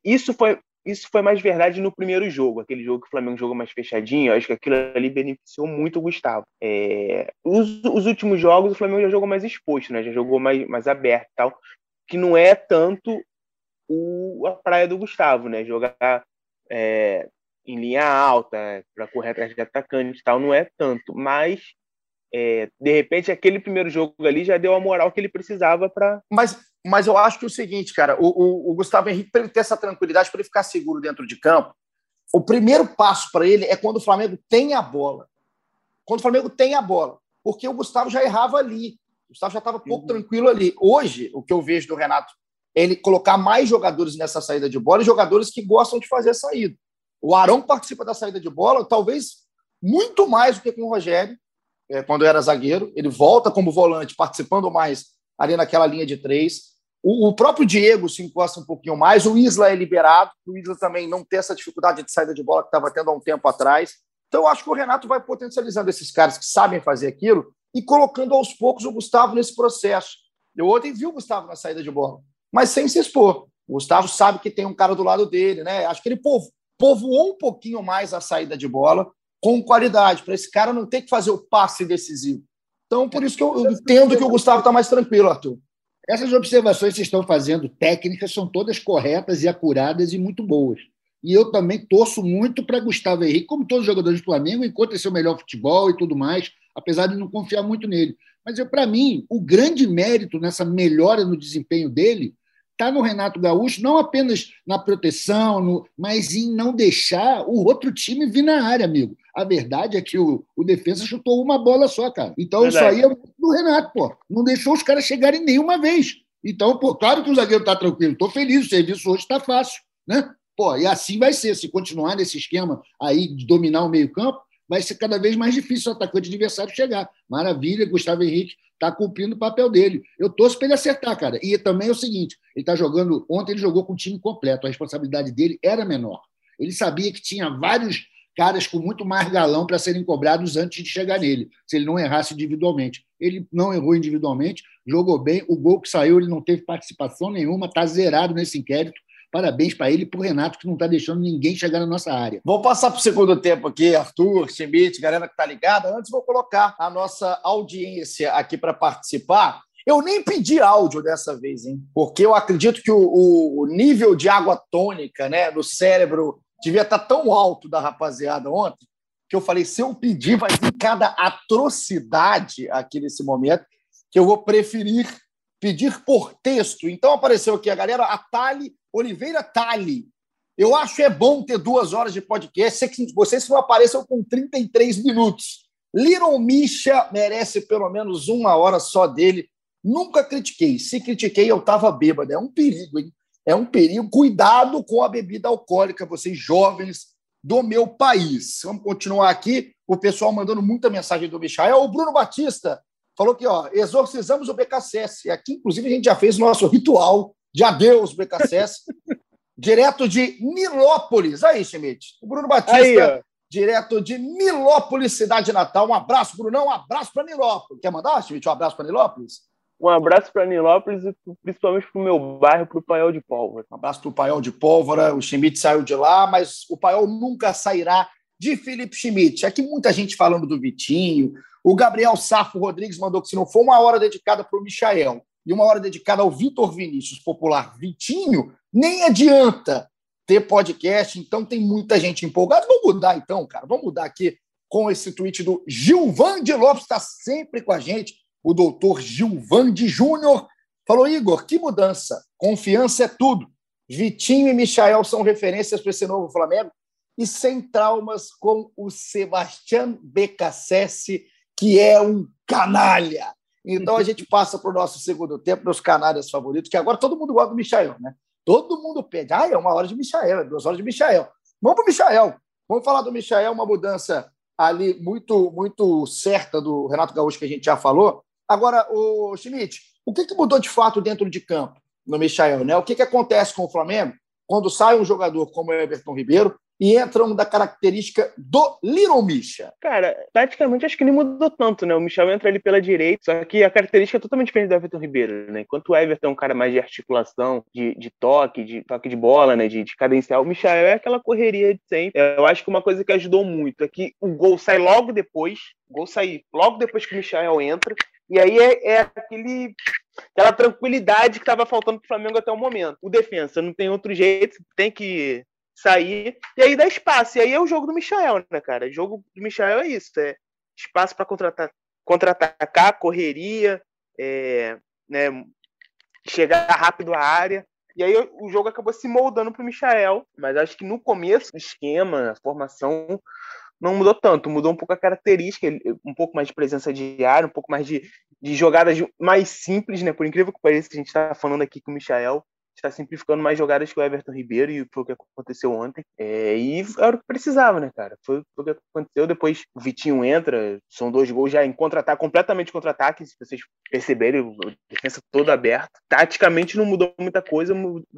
isso foi, isso foi mais verdade no primeiro jogo, aquele jogo que o Flamengo jogou mais fechadinho. Acho que aquilo ali beneficiou muito o Gustavo. É, os, os, últimos jogos, o Flamengo já jogou mais exposto, né? Já jogou mais, mais aberto e tal. Que não é tanto o, a praia do Gustavo, né? Jogar é, em linha alta, para correr atrás de atacante e tal, não é tanto. Mas é, de repente, aquele primeiro jogo ali já deu a moral que ele precisava para. Mas, mas eu acho que é o seguinte, cara, o, o, o Gustavo Henrique, para ele ter essa tranquilidade, para ele ficar seguro dentro de campo, o primeiro passo para ele é quando o Flamengo tem a bola. Quando o Flamengo tem a bola. Porque o Gustavo já errava ali. O Gustavo já estava pouco uhum. tranquilo ali. Hoje, o que eu vejo do Renato é ele colocar mais jogadores nessa saída de bola e jogadores que gostam de fazer a saída. O Arão participa da saída de bola, talvez muito mais do que com o Rogério é, quando era zagueiro. Ele volta como volante, participando mais ali naquela linha de três. O, o, próprio Diego se encosta um pouquinho mais. O Isla é liberado. O Isla também não tem essa dificuldade de saída de bola que estava tendo há um tempo atrás. Então, eu acho que o Renato vai potencializando esses caras que sabem fazer aquilo e colocando aos poucos o Gustavo nesse processo. Eu ontem vi o Gustavo na saída de bola, mas sem se expor. O Gustavo sabe que tem um cara do lado dele, né? Acho que ele povoou um pouquinho mais a saída de bola com qualidade, para esse cara não ter que fazer o passe decisivo. Então, por isso que eu entendo que o Gustavo está mais tranquilo, Arthur. Essas observações que vocês estão fazendo, técnicas, são todas corretas e acuradas e muito boas. E eu também torço muito para Gustavo Henrique, como todos os jogadores do Flamengo, encontre seu melhor futebol e tudo mais, apesar de não confiar muito nele. Mas, para mim, o grande mérito nessa melhora no desempenho dele está no Renato Gaúcho, não apenas na proteção, no, mas em não deixar o outro time vir na área, amigo. A verdade é que o, o defesa chutou uma bola só, cara. Então verdade. isso aí é do Renato, pô. Não deixou os caras chegarem nenhuma vez. Então, pô, claro que o zagueiro está tranquilo. Estou feliz, o serviço hoje está fácil, né? Pô, e assim vai ser. Se continuar nesse esquema aí de dominar o meio-campo, vai ser cada vez mais difícil o atacante adversário chegar. Maravilha, Gustavo Henrique está cumprindo o papel dele. Eu torço para ele acertar, cara. E também é o seguinte: ele está jogando. Ontem ele jogou com o time completo, a responsabilidade dele era menor. Ele sabia que tinha vários caras com muito mais galão para serem cobrados antes de chegar nele, se ele não errasse individualmente. Ele não errou individualmente, jogou bem, o gol que saiu ele não teve participação nenhuma, está zerado nesse inquérito. Parabéns para ele e para o Renato, que não está deixando ninguém chegar na nossa área. Vou passar para o segundo tempo aqui, Arthur, Schmidt, galera que está ligada. Antes, vou colocar a nossa audiência aqui para participar. Eu nem pedi áudio dessa vez, hein? Porque eu acredito que o, o nível de água tônica né, no cérebro devia estar tá tão alto da rapaziada ontem que eu falei: se eu pedir, vai vir cada atrocidade aqui nesse momento, que eu vou preferir pedir por texto. Então apareceu aqui a galera, a Tali Oliveira Tali. Eu acho é bom ter duas horas de podcast. Vocês não apareçam com 33 minutos. Little Misha merece pelo menos uma hora só dele. Nunca critiquei. Se critiquei, eu estava bêbado. É um perigo, hein? É um perigo. Cuidado com a bebida alcoólica, vocês jovens do meu país. Vamos continuar aqui. O pessoal mandando muita mensagem do Michael. O Bruno Batista falou que ó, exorcizamos o BKSS. E aqui, inclusive, a gente já fez o nosso ritual de adeus, BKSS. direto de Nilópolis. Aí, Schmidt. O Bruno Batista, Aí, direto de Nilópolis, cidade natal. Um abraço, Brunão. Um abraço para Nilópolis. Quer mandar, Schmidt, um abraço para Nilópolis? Um abraço para Nilópolis e principalmente para o meu bairro, para o Paiol de Pólvora. Um abraço para o Paiol de Pólvora. O Schmidt saiu de lá, mas o Paiol nunca sairá de Felipe Schmidt. Aqui muita gente falando do Vitinho, o Gabriel Safo Rodrigues mandou que se não for uma hora dedicada para o Michael e uma hora dedicada ao Vitor Vinícius Popular Vitinho, nem adianta ter podcast. Então tem muita gente empolgada. Vamos mudar então, cara. Vamos mudar aqui com esse tweet do Gilvan de Lopes, está sempre com a gente. O doutor Gilvan de Júnior falou: Igor, que mudança. Confiança é tudo. Vitinho e Michael são referências para esse novo Flamengo e sem traumas com o Sebastião Becassese que é um canalha. Então a gente passa para o nosso segundo tempo, meus canalhas favoritos, que agora todo mundo gosta do Michael, né? Todo mundo pede. Ah, é uma hora de Michael, é duas horas de Michael. Vamos para o Michael. Vamos falar do Michael, uma mudança ali muito, muito certa do Renato Gaúcho, que a gente já falou. Agora, o Schmidt, o que, que mudou de fato dentro de campo no Michael? Né? O que, que acontece com o Flamengo quando sai um jogador como o Everton Ribeiro e entram da característica do Little Misha? Cara, praticamente acho que nem mudou tanto, né? O Michel entra ali pela direita, só que a característica é totalmente diferente do Everton Ribeiro, né? Enquanto o Everton é um cara mais de articulação, de, de toque, de toque de bola, né? De, de cadencial, o Michel é aquela correria de sempre. Eu acho que uma coisa que ajudou muito é que o gol sai logo depois, o gol sai logo depois que o Michel entra, e aí é, é aquele aquela tranquilidade que estava faltando para o Flamengo até o momento. O defensa não tem outro jeito, tem que sair, e aí dá espaço. E aí é o jogo do Michael, né, cara? O jogo do Michael é isso: é espaço para contra-atacar, contra correria, é, né, chegar rápido à área. E aí o jogo acabou se moldando para o Michael, mas acho que no começo o esquema, a formação não mudou tanto, mudou um pouco a característica, um pouco mais de presença de área, um pouco mais de, de jogadas mais simples, né? Por incrível que pareça, que a gente está falando aqui com o Michael, está simplificando mais jogadas que o Everton Ribeiro e foi o que aconteceu ontem. É, e era o que precisava, né, cara? Foi, foi, o que aconteceu. Depois o Vitinho entra, são dois gols já em contra-ataque, completamente contra-ataque, se vocês perceberem, a defesa toda aberta. Taticamente não mudou muita coisa,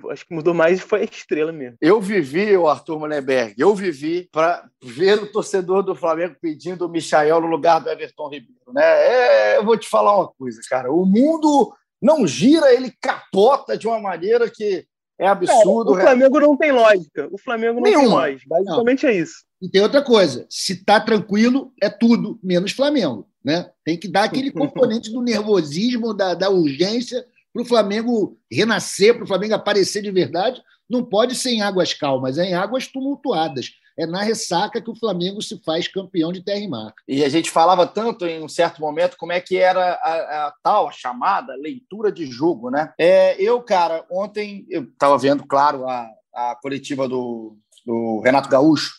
acho que mudou mais foi a estrela mesmo. Eu vivi, o Arthur Mullenberg, eu vivi para ver o torcedor do Flamengo pedindo o Michael no lugar do Everton Ribeiro, né? É, eu vou te falar uma coisa, cara. O mundo não gira, ele capota de uma maneira que é absurdo. É, o Flamengo não tem lógica. O Flamengo não Nenhuma. tem lógica. Basicamente não. é isso. E tem outra coisa: se tá tranquilo, é tudo, menos Flamengo. Né? Tem que dar aquele componente do nervosismo, da, da urgência, para o Flamengo renascer, para o Flamengo aparecer de verdade. Não pode ser em águas calmas, é em águas tumultuadas é na ressaca que o Flamengo se faz campeão de terra e mar. E a gente falava tanto em um certo momento como é que era a, a tal, a chamada leitura de jogo, né? É, eu, cara, ontem eu estava vendo, claro, a, a coletiva do, do Renato Gaúcho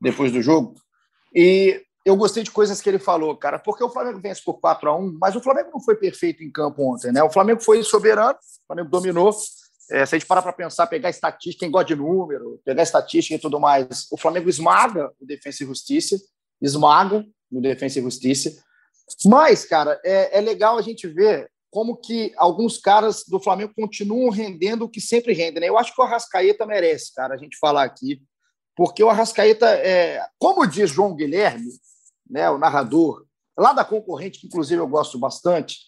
depois do jogo e eu gostei de coisas que ele falou, cara, porque o Flamengo vence por 4 a 1 mas o Flamengo não foi perfeito em campo ontem, né? O Flamengo foi soberano, o Flamengo dominou, é, se a gente parar para pensar, pegar estatística, quem gosta de número, pegar estatística e tudo mais, o Flamengo esmaga o Defensa e Justiça, esmaga o Defensa e Justiça. Mas, cara, é, é legal a gente ver como que alguns caras do Flamengo continuam rendendo o que sempre rendem. Né? Eu acho que o Arrascaeta merece, cara, a gente falar aqui, porque o Arrascaeta, é, como diz João Guilherme, né, o narrador, lá da concorrente, que inclusive eu gosto bastante,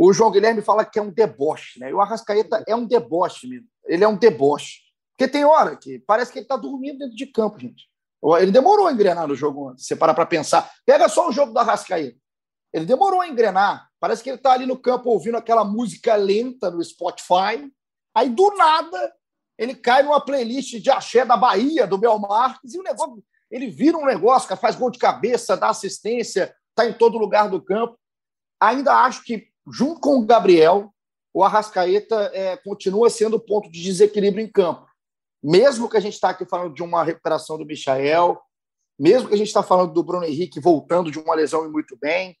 o João Guilherme fala que é um deboche, né? E o Arrascaeta é um deboche mesmo. Ele é um deboche. Porque tem hora que parece que ele está dormindo dentro de campo, gente. Ele demorou a engrenar no jogo antes. Você para para pensar. Pega só o jogo do Arrascaeta. Ele demorou a engrenar. Parece que ele está ali no campo ouvindo aquela música lenta no Spotify. Aí, do nada, ele cai numa playlist de axé da Bahia, do Bel Marques, e o negócio, ele vira um negócio, faz gol de cabeça, dá assistência, está em todo lugar do campo. Ainda acho que junto com o Gabriel, o Arrascaeta é, continua sendo o ponto de desequilíbrio em campo. Mesmo que a gente está aqui falando de uma recuperação do Michael, mesmo que a gente está falando do Bruno Henrique voltando de uma lesão e muito bem,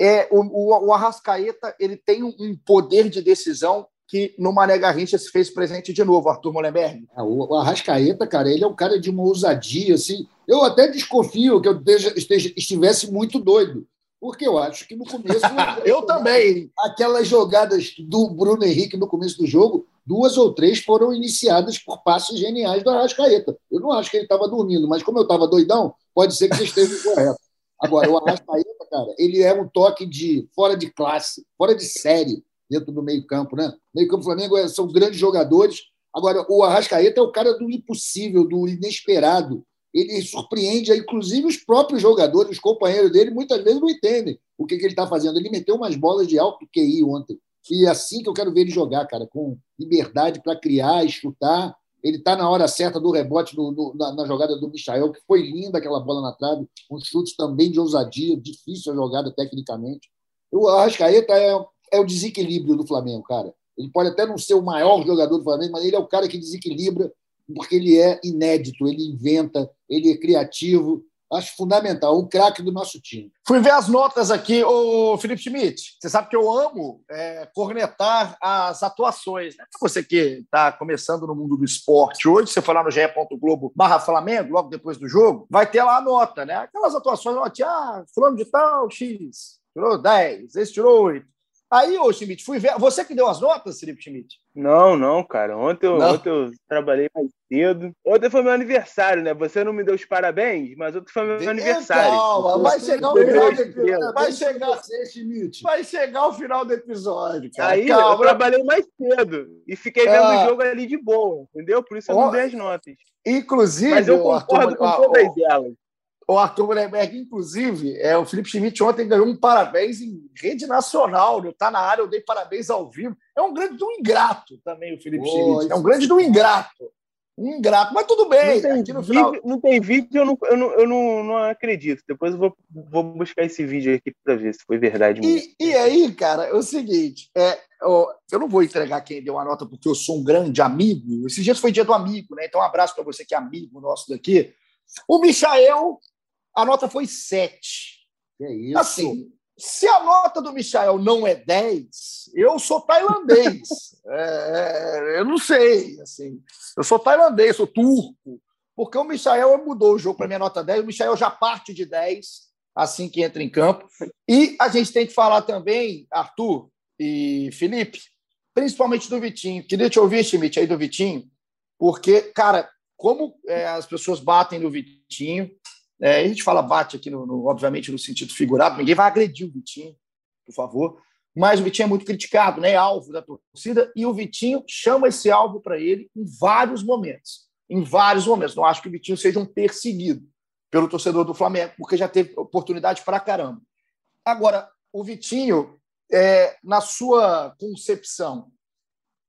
é, o, o, o Arrascaeta ele tem um poder de decisão que no Mané Garrincha se fez presente de novo, Arthur Molenberg. Ah, o Arrascaeta, cara, ele é um cara de uma ousadia, assim. Eu até desconfio que eu esteja, esteja, estivesse muito doido, porque eu acho que no começo. eu também. Aquelas jogadas do Bruno Henrique no começo do jogo, duas ou três foram iniciadas por passos geniais do Arrascaeta. Eu não acho que ele estava dormindo, mas como eu estava doidão, pode ser que você esteja correto. Agora, o Arrascaeta, cara, ele é um toque de fora de classe, fora de série dentro do meio-campo, né? Meio-campo Flamengo é, são grandes jogadores. Agora, o Arrascaeta é o cara do impossível, do inesperado ele surpreende, inclusive os próprios jogadores, os companheiros dele, muitas vezes não entendem o que, que ele está fazendo. Ele meteu umas bolas de alto QI ontem. E é assim que eu quero ver ele jogar, cara, com liberdade para criar e chutar. Ele está na hora certa do rebote no, no, na, na, jogada do Michael, que foi linda aquela bola na trave, um chute também de ousadia, difícil a jogada tecnicamente. O Arrascaeta é, é o desequilíbrio do Flamengo, cara. Ele pode até não ser o maior jogador do Flamengo, mas ele é o cara que desequilibra porque ele é inédito, ele inventa, ele é criativo. Acho fundamental, um craque do nosso time. Fui ver as notas aqui, o Felipe Schmidt. Você sabe que eu amo é, cornetar as atuações. Né? Você que está começando no mundo do esporte hoje, você foi lá no ge.globo barra Flamengo, logo depois do jogo, vai ter lá a nota, né? Aquelas atuações, ah, fulano de tal, X, tirou 10, esse tirou 8. Aí, ô Schmidt, fui ver. Você que deu as notas, Felipe Schmidt? Não, não, cara. Ontem eu, não. Ontem eu trabalhei mais cedo. Ontem foi meu aniversário, né? Você não me deu os parabéns, mas ontem foi meu Deus, aniversário. Calma, vai chegar o final do episódio. Vai chegar, vai chegar o final do episódio, cara. Aí calma. eu trabalhei mais cedo e fiquei vendo ah. o jogo ali de boa, entendeu? Por isso eu oh. não dei as notas. Inclusive, mas eu concordo Arthur, com todas elas. O Arthur Mullenberg, inclusive, é, o Felipe Schmidt ontem ganhou um parabéns em rede nacional. Está na área, eu dei parabéns ao vivo. É um grande do ingrato também, o Felipe oh, Schmidt. É um grande do ingrato. Um ingrato, mas tudo bem. Não tem, final... vídeo, não tem vídeo, eu não, eu não, eu não, não acredito. Depois eu vou, vou buscar esse vídeo aqui para ver se foi verdade mesmo. E, e aí, cara, é o seguinte: é, eu não vou entregar quem deu a nota porque eu sou um grande amigo. Esse dia foi dia do amigo, né? Então, um abraço para você que é amigo nosso daqui. O Michael a nota foi 7. É isso. Assim, se a nota do Michael não é 10, eu sou tailandês. é, eu não sei. Assim, eu sou tailandês, sou turco. Porque o Michael mudou o jogo para minha nota 10. O Michael já parte de 10 assim que entra em campo. E a gente tem que falar também, Arthur e Felipe, principalmente do Vitinho. Queria te ouvir, Schmidt, aí do Vitinho, porque, cara, como é, as pessoas batem no Vitinho, é, a gente fala bate aqui, no, no, obviamente, no sentido figurado, ninguém vai agredir o Vitinho, por favor. Mas o Vitinho é muito criticado, né? É alvo da torcida, e o Vitinho chama esse alvo para ele em vários momentos. Em vários momentos. Não acho que o Vitinho seja um perseguido pelo torcedor do Flamengo, porque já teve oportunidade para caramba. Agora, o Vitinho, é, na sua concepção,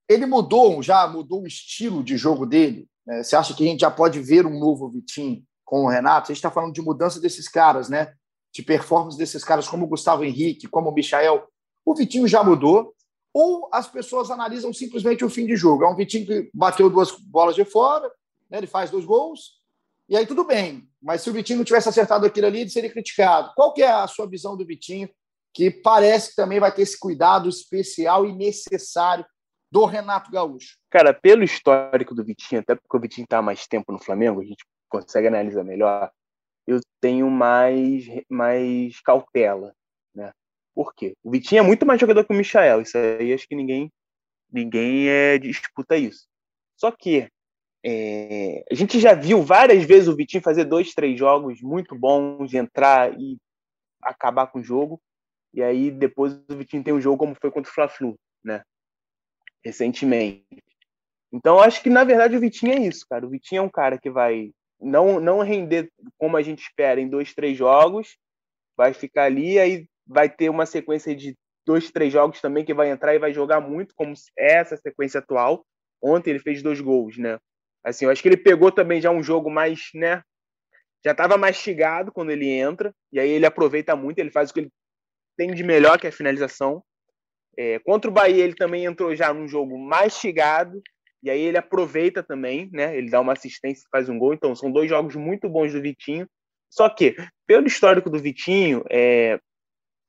ele mudou, já mudou o estilo de jogo dele? Né? Você acha que a gente já pode ver um novo Vitinho? Com o Renato, a gente está falando de mudança desses caras, né? De performance desses caras, como o Gustavo Henrique, como o Michael. O Vitinho já mudou, ou as pessoas analisam simplesmente o fim de jogo. É um Vitinho que bateu duas bolas de fora, né? ele faz dois gols, e aí tudo bem. Mas se o Vitinho não tivesse acertado aquilo ali, ele seria criticado. Qual que é a sua visão do Vitinho, que parece que também vai ter esse cuidado especial e necessário do Renato Gaúcho? Cara, pelo histórico do Vitinho, até porque o Vitinho está mais tempo no Flamengo, a gente consegue analisar melhor, eu tenho mais, mais cautela, né? Por quê? O Vitinho é muito mais jogador que o Michael, isso aí acho que ninguém ninguém é, disputa isso. Só que é, a gente já viu várias vezes o Vitinho fazer dois, três jogos muito bons, entrar e acabar com o jogo, e aí depois o Vitinho tem um jogo como foi contra o Fla-Flu, né? Recentemente. Então acho que na verdade o Vitinho é isso, cara. O Vitinho é um cara que vai não, não render como a gente espera em dois, três jogos, vai ficar ali, aí vai ter uma sequência de dois, três jogos também que vai entrar e vai jogar muito, como é essa sequência atual. Ontem ele fez dois gols, né? Assim, eu acho que ele pegou também já um jogo mais, né? Já estava mastigado quando ele entra, e aí ele aproveita muito, ele faz o que ele tem de melhor, que é a finalização. É, contra o Bahia, ele também entrou já num jogo mastigado, e aí ele aproveita também, né? Ele dá uma assistência e faz um gol. Então são dois jogos muito bons do Vitinho. Só que, pelo histórico do Vitinho, é,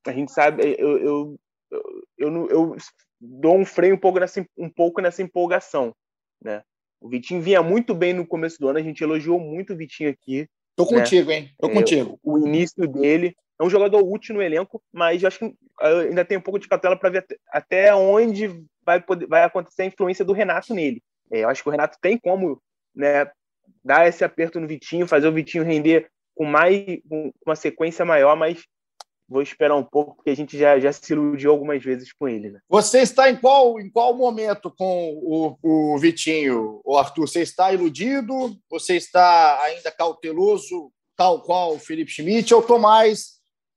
a gente sabe, eu, eu, eu, eu, eu dou um freio um pouco, nessa, um pouco nessa empolgação, né? O Vitinho vinha muito bem no começo do ano, a gente elogiou muito o Vitinho aqui. Tô né? contigo, hein? Tô é, contigo. O início dele é um jogador útil no elenco, mas eu acho que ainda tem um pouco de cautela para ver até onde vai, poder, vai acontecer a influência do Renato nele. É, eu acho que o Renato tem como né, dar esse aperto no Vitinho, fazer o Vitinho render com mais com uma sequência maior, mas vou esperar um pouco, porque a gente já, já se iludiu algumas vezes com ele. Né? Você está em qual, em qual momento com o, o Vitinho, o Arthur? Você está iludido? Você está ainda cauteloso, tal qual o Felipe Schmidt? Eu estou mais,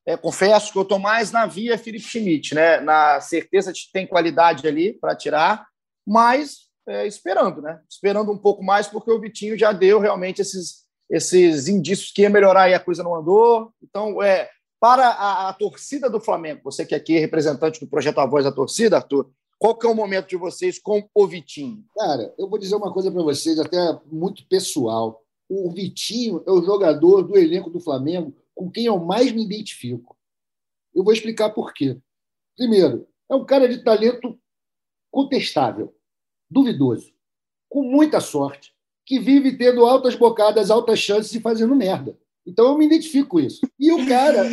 é, confesso que eu estou mais na via Felipe Schmidt, né? na certeza de que tem qualidade ali para tirar, mas é, esperando, né? Esperando um pouco mais, porque o Vitinho já deu realmente esses, esses indícios que ia melhorar e a coisa não andou. Então, é, para a, a, torcida do Flamengo, você que aqui é representante do projeto A Voz da Torcida, Arthur, qual que é o momento de vocês com o Vitinho? Cara, eu vou dizer uma coisa para vocês, até muito pessoal. o Vitinho é o jogador do elenco do Flamengo com quem eu mais me identifico. Eu vou explicar por quê. Primeiro, é um cara de talento contestável, duvidoso, com muita sorte, que vive tendo altas bocadas, altas chances e fazendo merda. Então eu me identifico com isso. E o cara,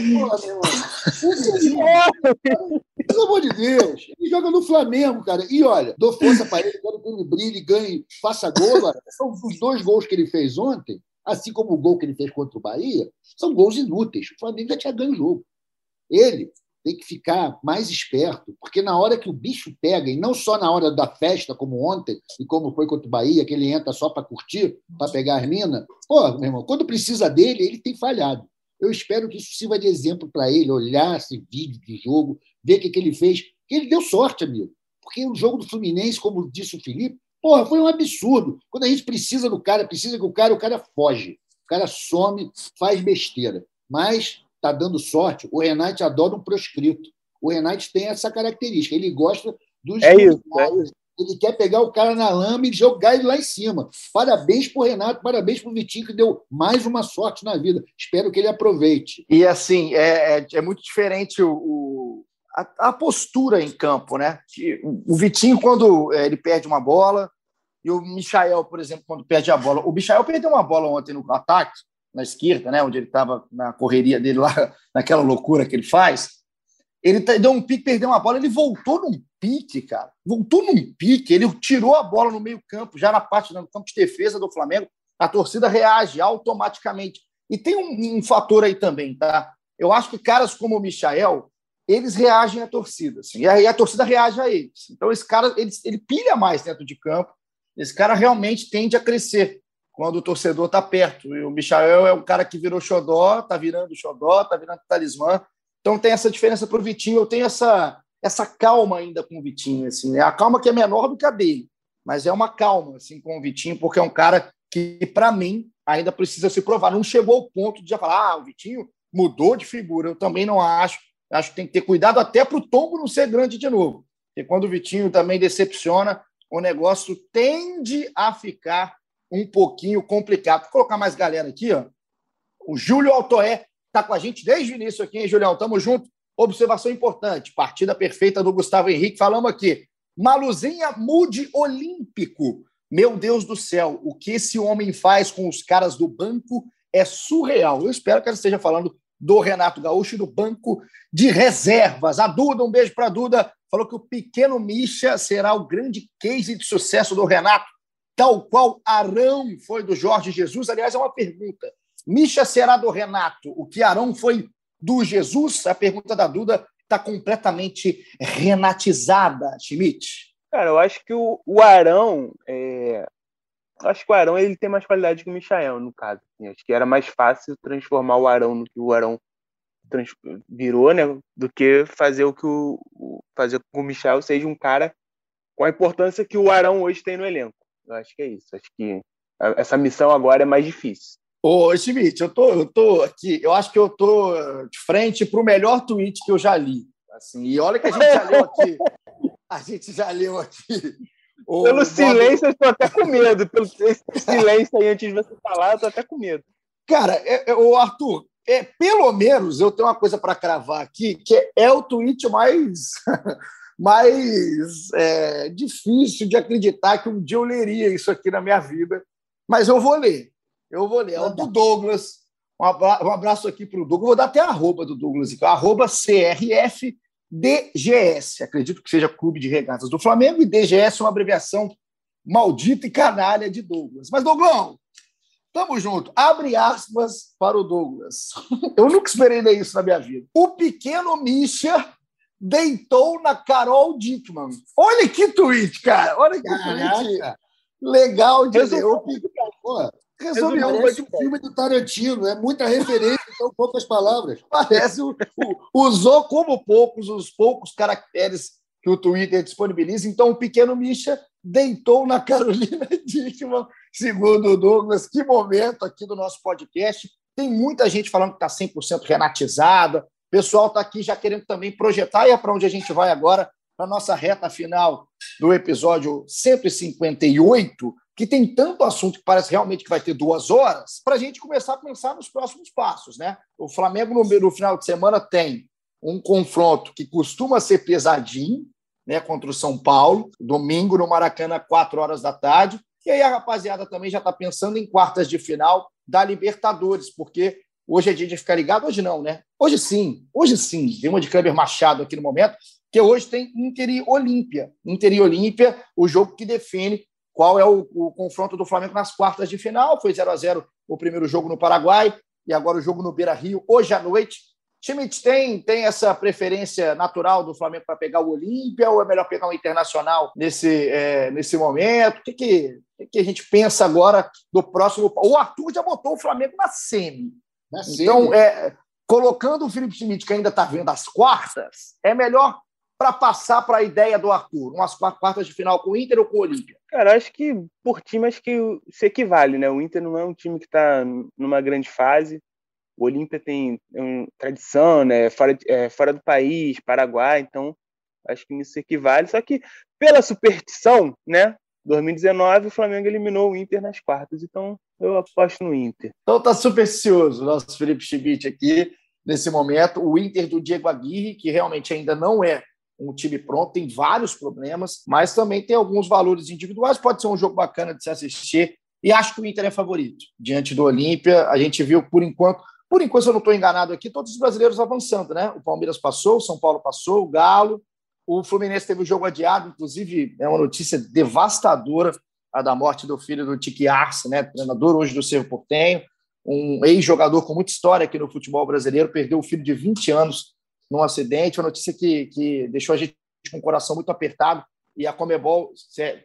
pelo amor de Deus, ele joga no Flamengo, cara. E olha, dou força para ele, quero que ele brilhe, ganhe, faça gol. São os dois gols que ele fez ontem, assim como o gol que ele fez contra o Bahia, são gols inúteis. O Flamengo já tinha ganho o jogo. Ele tem que ficar mais esperto, porque na hora que o bicho pega, e não só na hora da festa, como ontem, e como foi contra o Bahia, que ele entra só para curtir, para pegar as minas, pô, meu irmão, quando precisa dele, ele tem falhado. Eu espero que isso sirva de exemplo para ele, olhar esse vídeo de jogo, ver o que, que ele fez. Que ele deu sorte, amigo. Porque o jogo do Fluminense, como disse o Felipe, porra, foi um absurdo. Quando a gente precisa do cara, precisa que o cara, o cara foge. O cara some, faz besteira. Mas está dando sorte. O Renate adora um proscrito. O Renate tem essa característica. Ele gosta dos. É isso, é isso. Ele quer pegar o cara na lama e jogar ele lá em cima. Parabéns para o Renato, parabéns para o Vitinho, que deu mais uma sorte na vida. Espero que ele aproveite. E assim, é, é, é muito diferente o, o a, a, postura em campo, né? Que, o Vitinho, quando é, ele perde uma bola, e o Michael, por exemplo, quando perde a bola. O Michael perdeu uma bola ontem no ataque, na esquerda, né, onde ele estava na correria dele lá, naquela loucura que ele faz, ele deu um pique, perdeu uma bola, ele voltou num pique, cara. Voltou num pique, ele tirou a bola no meio-campo, já na parte do campo de defesa do Flamengo. A torcida reage automaticamente. E tem um, um, fator aí também, tá? Eu acho que caras como o Michael, eles reagem à torcida, assim, e aí a torcida reage a eles. Então, esse cara, ele, ele pilha mais dentro de campo, esse cara realmente tende a crescer quando o torcedor está perto. E o Michael é um cara que virou xodó, está virando xodó, está virando talismã. Então tem essa diferença para o Vitinho. Eu tenho essa, essa calma ainda com o Vitinho. Assim, né? A calma que é menor do que a dele, mas é uma calma assim, com o Vitinho, porque é um cara que, para mim, ainda precisa se provar. Não chegou ao ponto de já falar, ah, o Vitinho mudou de figura. Eu também não acho. Acho que tem que ter cuidado até para o tombo não ser grande de novo. Porque quando o Vitinho também decepciona, o negócio tende a ficar um pouquinho complicado. Vou colocar mais galera aqui, ó. O Júlio Altoé está com a gente desde o início aqui, hein, Julião? Tamo junto. Observação importante: partida perfeita do Gustavo Henrique. Falamos aqui. Maluzinha mude olímpico. Meu Deus do céu, o que esse homem faz com os caras do banco é surreal. Eu espero que ela esteja falando do Renato Gaúcho e do banco de reservas. A Duda, um beijo para a Duda, falou que o pequeno Misha será o grande case de sucesso do Renato tal qual Arão foi do Jorge Jesus? Aliás, é uma pergunta. Misha será do Renato, o que Arão foi do Jesus? A pergunta da Duda está completamente renatizada, Schmidt. Cara, eu acho que o, o Arão. É... Acho que o Arão ele tem mais qualidade que o Michael, no caso. Assim. Acho que era mais fácil transformar o Arão no que o Arão trans... virou, né? Do que fazer o que o. fazer com que o Michael seja um cara com a importância que o Arão hoje tem no elenco. Eu acho que é isso. Acho que essa missão agora é mais difícil. Ô, Schmidt, eu tô, eu tô aqui, eu acho que eu tô de frente para o melhor tweet que eu já li. Assim, e olha que a gente já leu aqui. A gente já leu aqui. O Pelo Bob... silêncio, eu estou até com medo. Pelo silêncio aí antes de você falar, eu estou até com medo. Cara, é, é, o Arthur, é, pelo menos eu tenho uma coisa para cravar aqui, que é, é o tweet mais mais é, difícil de acreditar que um dia eu leria isso aqui na minha vida. Mas eu vou ler. Eu vou ler. É o do Douglas. Um abraço aqui para o Douglas. Vou dar até a arroba do Douglas aqui. Arroba CRFDGS. Acredito que seja Clube de Regatas do Flamengo. E DGS é uma abreviação maldita e canalha de Douglas. Mas, Douglão, Tamo junto. Abre aspas para o Douglas. Eu nunca esperei ler isso na minha vida. O pequeno Misha deitou na Carol Dickman. Olha que tweet, cara. Olha que Caraca. tweet legal de Resumiu, Resumiu, parece um filme do Tarantino. É muita referência, são poucas palavras. Parece, o, o, usou como poucos os poucos caracteres que o Twitter disponibiliza. Então, o pequeno Misha deitou na Carolina Dickman, segundo o Douglas. Que momento aqui do nosso podcast. Tem muita gente falando que está 100% renatizada, pessoal está aqui já querendo também projetar, e é para onde a gente vai agora, para a nossa reta final do episódio 158. Que tem tanto assunto que parece realmente que vai ter duas horas, para a gente começar a pensar nos próximos passos. Né? O Flamengo, no, no final de semana, tem um confronto que costuma ser pesadinho, né, contra o São Paulo, domingo no Maracanã, 4 horas da tarde. E aí a rapaziada também já está pensando em quartas de final da Libertadores, porque hoje é dia de ficar ligado, hoje não, né? Hoje sim, hoje sim. Tem uma de Kleber Machado aqui no momento, que hoje tem Inter e Olímpia. Inter e Olímpia, o jogo que define qual é o, o, confronto do Flamengo nas quartas de final. Foi 0 a 0 o primeiro jogo no Paraguai e agora o jogo no Beira Rio, hoje à noite. Schmidt tem, tem essa preferência natural do Flamengo para pegar o Olímpia ou é melhor pegar o Internacional nesse, é, nesse momento? O que, que, que, a gente pensa agora do próximo? O Arthur já botou o Flamengo na semi. Na então, é, colocando o Felipe Schmidt, que ainda está vendo as quartas, é melhor para passar para a ideia do Arthur? Umas quartas de final com o Inter ou com o Olímpia? Cara, acho que por time acho que se equivale, né? O Inter não é um time que está numa grande fase. O Olímpia tem um, tradição, né? Fora, é, fora do país, Paraguai, então acho que nisso equivale. Só que pela superstição, né? 2019 o Flamengo eliminou o Inter nas quartas, então eu aposto no Inter. Então tá supersticioso o nosso Felipe Schmidt aqui nesse momento. O Inter do Diego Aguirre, que realmente ainda não é um time pronto, tem vários problemas, mas também tem alguns valores individuais. Pode ser um jogo bacana de se assistir. E acho que o Inter é favorito diante do Olímpia. A gente viu, por enquanto, por enquanto, se eu não estou enganado aqui, todos os brasileiros avançando, né? O Palmeiras passou, o São Paulo passou, o Galo, o Fluminense teve o jogo adiado, inclusive é uma notícia devastadora a da morte do filho do Tiki Arce, né? Treinador hoje do Cerro Portenho, um ex-jogador com muita história aqui no futebol brasileiro, perdeu o filho de 20 anos num acidente, uma notícia que, que deixou a gente com o coração muito apertado, e a Comebol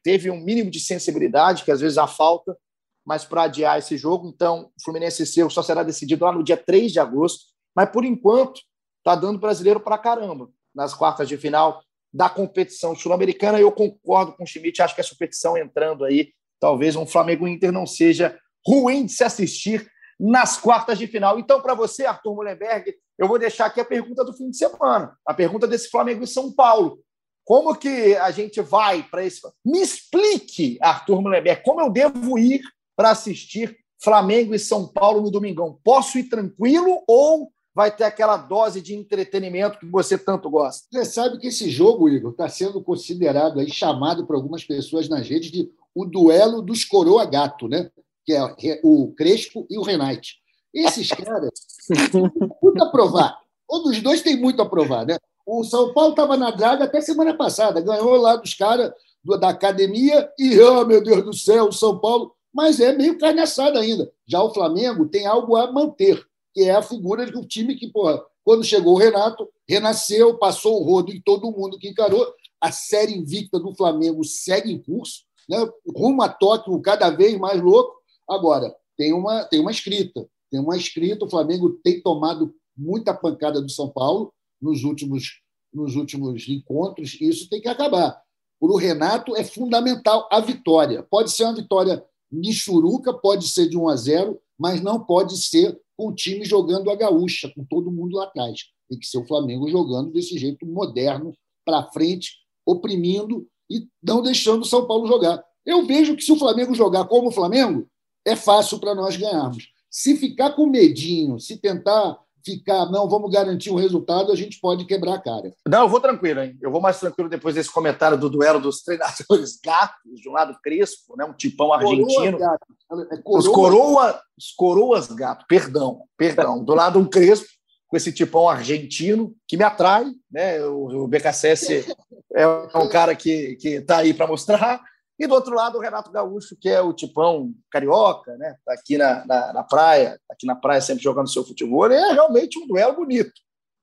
teve um mínimo de sensibilidade, que às vezes há falta, mas para adiar esse jogo. Então, o Fluminense seu só será decidido lá no dia 3 de agosto. Mas, por enquanto, está dando brasileiro para caramba nas quartas de final da competição sul-americana. Eu concordo com o Schmidt, acho que essa competição entrando aí, talvez um Flamengo-Inter não seja ruim de se assistir nas quartas de final. Então, para você, Arthur Mullenberg, eu vou deixar aqui a pergunta do fim de semana, a pergunta desse Flamengo e São Paulo. Como que a gente vai para esse. Me explique, Arthur Mullenberg, como eu devo ir para assistir Flamengo e São Paulo no domingão? Posso ir tranquilo ou vai ter aquela dose de entretenimento que você tanto gosta? Você sabe que esse jogo, Igor, está sendo considerado aí, chamado por algumas pessoas nas redes de o duelo dos coroa gato, né? Que é o Crespo e o Renate. Esses caras têm muito a provar. Um dos dois tem muito a provar, né? O São Paulo estava na draga até semana passada, ganhou lá dos caras da academia e, oh meu Deus do céu, o São Paulo mas é meio carne assada ainda. Já o Flamengo tem algo a manter, que é a figura do time que, porra, quando chegou o Renato, renasceu, passou o rodo em todo mundo que encarou. A série invicta do Flamengo segue em curso, né? rumo a Tóquio cada vez mais louco. Agora, tem uma, tem uma escrita. Tem uma escrita. O Flamengo tem tomado muita pancada do São Paulo nos últimos, nos últimos encontros, e isso tem que acabar. Para o Renato, é fundamental a vitória. Pode ser uma vitória Michuruca pode ser de 1 a 0, mas não pode ser com o time jogando a gaúcha, com todo mundo lá atrás. Tem que ser o Flamengo jogando desse jeito moderno, para frente, oprimindo e não deixando o São Paulo jogar. Eu vejo que se o Flamengo jogar como o Flamengo, é fácil para nós ganharmos. Se ficar com medinho, se tentar ficar, não, vamos garantir um resultado, a gente pode quebrar a cara. Não, eu vou tranquilo, hein? Eu vou mais tranquilo depois desse comentário do duelo dos treinadores gatos, de um lado Crespo, né? um tipão argentino. Coroa, é coroa. Os, coroa, os coroas gato, perdão, perdão. Do lado um Crespo, com esse tipão argentino, que me atrai, né? O, o BKSS é um cara que está aí para mostrar. E do outro lado, o Renato Gaúcho, que é o tipão carioca, né? Tá aqui na, na, na praia, tá aqui na praia sempre jogando seu futebol. É realmente um duelo bonito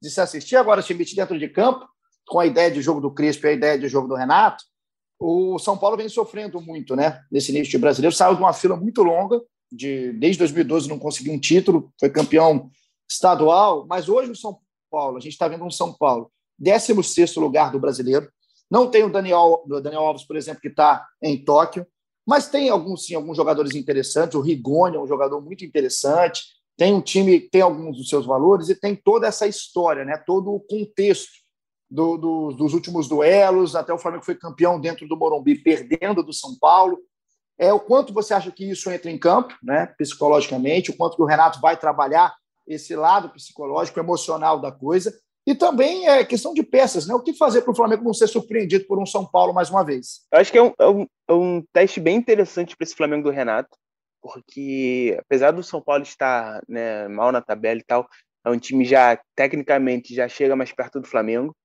de se assistir. Agora, Schmidt dentro de campo, com a ideia de jogo do Crispo e a ideia de jogo do Renato, o São Paulo vem sofrendo muito, né? Nesse início de brasileiro. Saiu de uma fila muito longa, de desde 2012 não conseguiu um título, foi campeão estadual, mas hoje o São Paulo, a gente está vendo um São Paulo, 16 lugar do brasileiro, não tem o Daniel, o Daniel Alves, por exemplo, que está em Tóquio, mas tem alguns, sim, alguns jogadores interessantes. O Rigoni é um jogador muito interessante. Tem um time que tem alguns dos seus valores e tem toda essa história, né? todo o contexto do, do, dos últimos duelos. Até o Flamengo foi campeão dentro do Morumbi, perdendo do São Paulo. é o quanto você acha que isso entra em campo, né, psicologicamente, o quanto que o Renato vai trabalhar esse lado psicológico, emocional da coisa, e também é questão de peças, né? O que fazer para o Flamengo não ser surpreendido por um São Paulo mais uma vez? Eu acho que é um, é um, é um teste bem interessante para esse Flamengo do Renato, porque apesar do São Paulo estar né, mal na tabela e tal, é um time já tecnicamente já chega mais perto do Flamengo.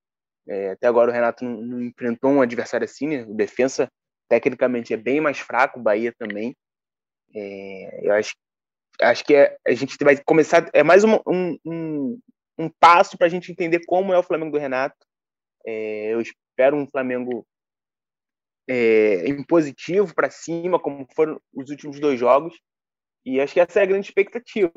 É, até agora o Renato não, não, enfrentou um adversário assim, né? O defensa tecnicamente é bem mais fraco, o Bahia também. É, eu acho, acho que é, a gente vai começar. É mais um, um, um passo para a gente entender como é o Flamengo do Renato. É, eu espero um Flamengo é, impositivo para cima, como foram os últimos dois jogos. E acho que essa é a grande expectativa.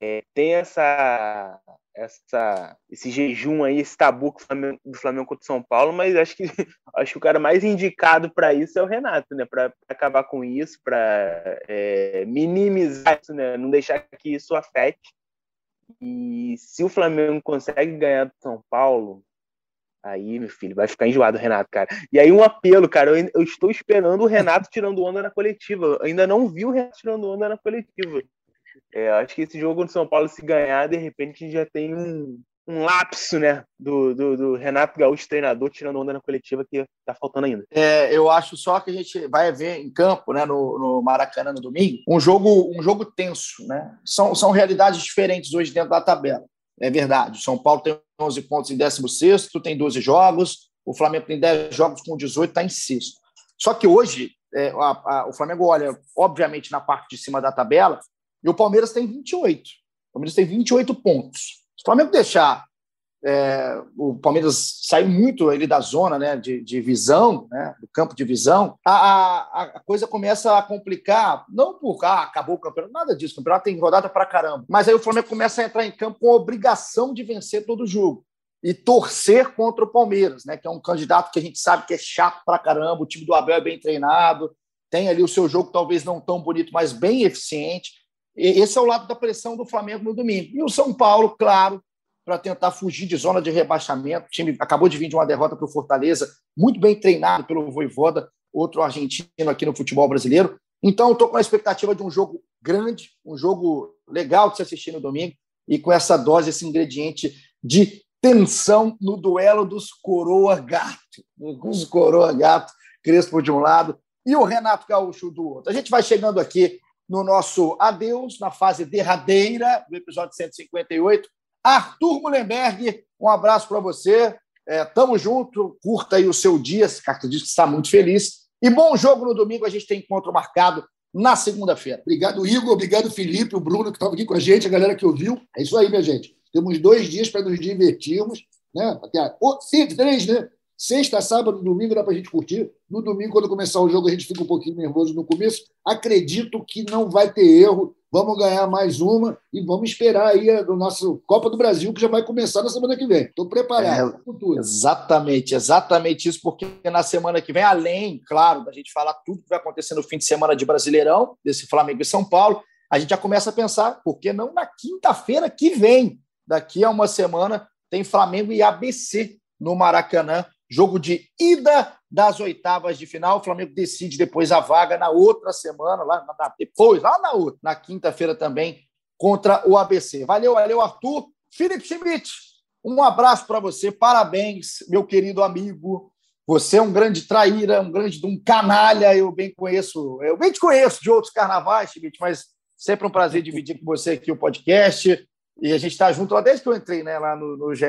É, tem essa, essa, esse jejum aí, esse tabu do Flamengo, do Flamengo contra o São Paulo, mas acho que, acho que o cara mais indicado para isso é o Renato, né? Para acabar com isso, para é, minimizar isso, né? não deixar que isso afete. E se o Flamengo consegue ganhar do São Paulo, aí, meu filho, vai ficar enjoado o Renato, cara. E aí, um apelo, cara, eu, eu estou esperando o Renato tirando onda na coletiva. Eu ainda não vi o Renato tirando onda na coletiva. É, acho que esse jogo do São Paulo, se ganhar, de repente já tem um, um lapso, né, do, do, do, Renato Gaúcho, treinador, tirando onda na coletiva, que tá faltando ainda. É, eu acho só que a gente vai ver em campo, né, no, no Maracanã no domingo, um jogo, um jogo tenso, né? São, são realidades diferentes hoje dentro da tabela. É verdade. São Paulo tem 11 pontos em 16, tem 12 jogos, o Flamengo tem 10 jogos com 18, está em sexto. Só que hoje, é, a, a, o Flamengo olha, obviamente, na parte de cima da tabela, e o Palmeiras tem 28. O Palmeiras tem 28 pontos. Se o Flamengo deixar é, o Palmeiras sair muito ele da zona né, de, de visão, né, do campo de visão, a, a, a, coisa começa a complicar, não por ah, acabou o campeonato, nada disso, o campeonato tem rodada para caramba, mas aí o Flamengo começa a entrar em campo com a obrigação de vencer todo jogo e torcer contra o Palmeiras, né, que é um candidato que a gente sabe que é chato para caramba, o time do Abel é bem treinado, tem ali o seu jogo talvez não tão bonito, mas bem eficiente. Esse é o lado da pressão do Flamengo no domingo. E o São Paulo, claro, para tentar fugir de zona de rebaixamento. O time acabou de vir de uma derrota para o Fortaleza, muito bem treinado pelo Voivoda, outro argentino aqui no futebol brasileiro. Então, estou com a expectativa de um jogo grande, um jogo legal de se assistir no domingo, e com essa dose, esse ingrediente de tensão no duelo dos coroa gato. Os coroa gato, Crespo de um lado e o Renato Gaúcho do outro. A gente vai chegando aqui no nosso adeus, na fase derradeira do episódio 158. Arthur Mullenberg, um abraço para você. É, tamo junto, curta aí o seu dia, esse cartão diz que está muito feliz. E bom jogo no domingo, a gente tem encontro marcado na segunda-feira. Obrigado, Igor, obrigado, Felipe, o Bruno, que estava aqui com a gente, a galera que ouviu. É isso aí, minha gente. Temos dois dias para nos divertirmos, né? Até, oh, sim, três, né? Sexta, sábado, domingo dá para a gente curtir. No domingo, quando começar o jogo, a gente fica um pouquinho nervoso no começo. Acredito que não vai ter erro. Vamos ganhar mais uma e vamos esperar aí a do nosso Copa do Brasil, que já vai começar na semana que vem. Estou preparado. É, exatamente, exatamente isso, porque na semana que vem, além, claro, da gente falar tudo que vai acontecer no fim de semana de Brasileirão, desse Flamengo e São Paulo, a gente já começa a pensar, por que não na quinta-feira que vem? Daqui a uma semana tem Flamengo e ABC no Maracanã Jogo de ida das oitavas de final. O Flamengo decide depois a vaga na outra semana, lá na, depois, lá na outra, na quinta-feira também, contra o ABC. Valeu, valeu, Arthur. Felipe Schmidt, um abraço para você. Parabéns, meu querido amigo. Você é um grande traíra, um grande um canalha. Eu bem conheço, eu bem te conheço de outros carnavais, Schmidt, mas sempre um prazer dividir com você aqui o podcast. E a gente está junto lá desde que eu entrei né, lá no, no GE,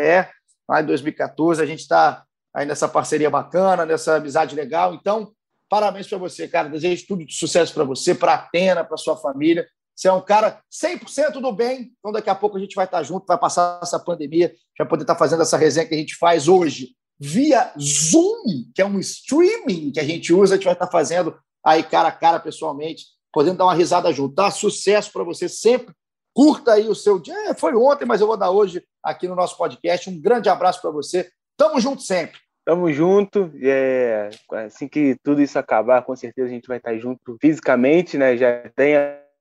lá em 2014. A gente está aí nessa parceria bacana, nessa amizade legal. Então, parabéns para você, cara. Desejo tudo de sucesso para você, para Atena, para sua família. Você é um cara 100% do bem. Então, daqui a pouco a gente vai estar junto, vai passar essa pandemia, vai poder estar fazendo essa resenha que a gente faz hoje via Zoom, que é um streaming que a gente usa. A gente vai estar fazendo aí cara a cara, pessoalmente, podendo dar uma risada junto. Tá? Sucesso para você sempre. Curta aí o seu dia. É, foi ontem, mas eu vou dar hoje aqui no nosso podcast. Um grande abraço para você. Tamo junto sempre. Tamo junto. É, assim que tudo isso acabar, com certeza a gente vai estar junto fisicamente, né? Já tem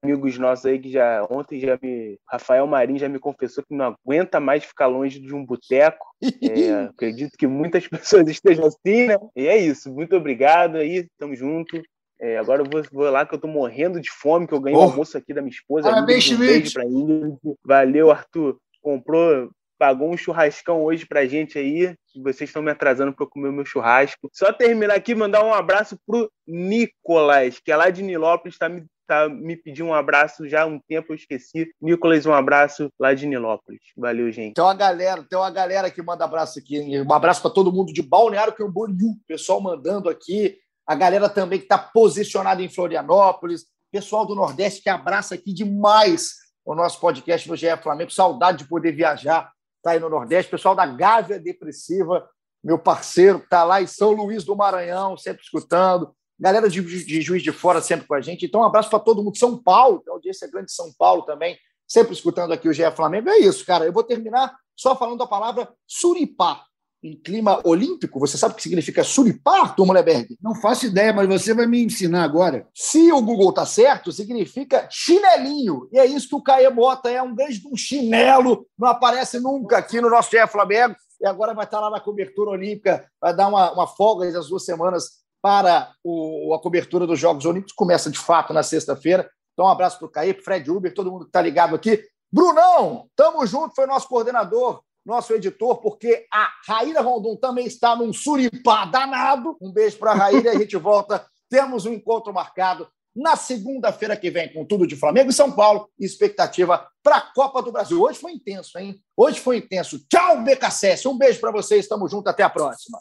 amigos nossos aí que já ontem já me. Rafael Marim já me confessou que não aguenta mais ficar longe de um boteco. É, acredito que muitas pessoas estejam assim, né? E é isso. Muito obrigado aí, tamo junto. É, agora eu vou, vou, lá que eu tô morrendo de fome, que eu ganhei oh. um almoço aqui da minha esposa. Parabéns, um beijo pra Ingrid. Valeu, Arthur. Comprou, pagou um churrascão hoje pra gente aí. Vocês estão me atrasando para comer o meu churrasco. Só terminar aqui mandar um abraço pro Nicolas, que é lá de Nilópolis, tá me tá, me pedindo um abraço já há um tempo, eu esqueci. Nicolas, um abraço lá de Nilópolis. Valeu, gente. Tem uma galera, tem uma galera que manda abraço aqui. Um abraço para todo mundo de Balneário Camboriú, pessoal mandando aqui. A galera também que está posicionada em Florianópolis. Pessoal do Nordeste que abraça aqui demais o nosso podcast no GE Flamengo. Saudade de poder viajar, tá aí no Nordeste. Pessoal da Gávea Depressiva, meu parceiro, que está lá em São Luís do Maranhão, sempre escutando. Galera de, de Juiz de Fora sempre com a gente. Então, um abraço para todo mundo. São Paulo, a audiência é grande de São Paulo também, sempre escutando aqui o GE Flamengo. É isso, cara. Eu vou terminar só falando a palavra suripá. Em clima olímpico, você sabe o que significa suripá, Tom Leberg? Não faço ideia, mas você vai me ensinar agora. Se o Google tá certo, significa chinelinho. E é isso que o Caê bota, é um grande um chinelo, não aparece nunca aqui no nosso GE Flamengo. E agora vai estar lá na cobertura olímpica, vai dar uma, uma folga das duas semanas para o, a cobertura dos Jogos Olímpicos. Começa de fato na sexta-feira. Então, um abraço para o Caí, Fred Uber, todo mundo que está ligado aqui. Brunão, tamo junto, foi nosso coordenador, nosso editor, porque a Raíra Rondon também está num suripá danado. Um beijo para a Raíra e a gente volta. Temos um encontro marcado na segunda-feira que vem com tudo de Flamengo e São Paulo. Expectativa para a Copa do Brasil. Hoje foi intenso, hein? Hoje foi intenso. Tchau, BKSS. Um beijo para vocês. Tamo junto. Até a próxima.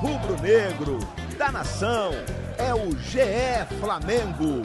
rubro-negro, da nação, é o GE Flamengo.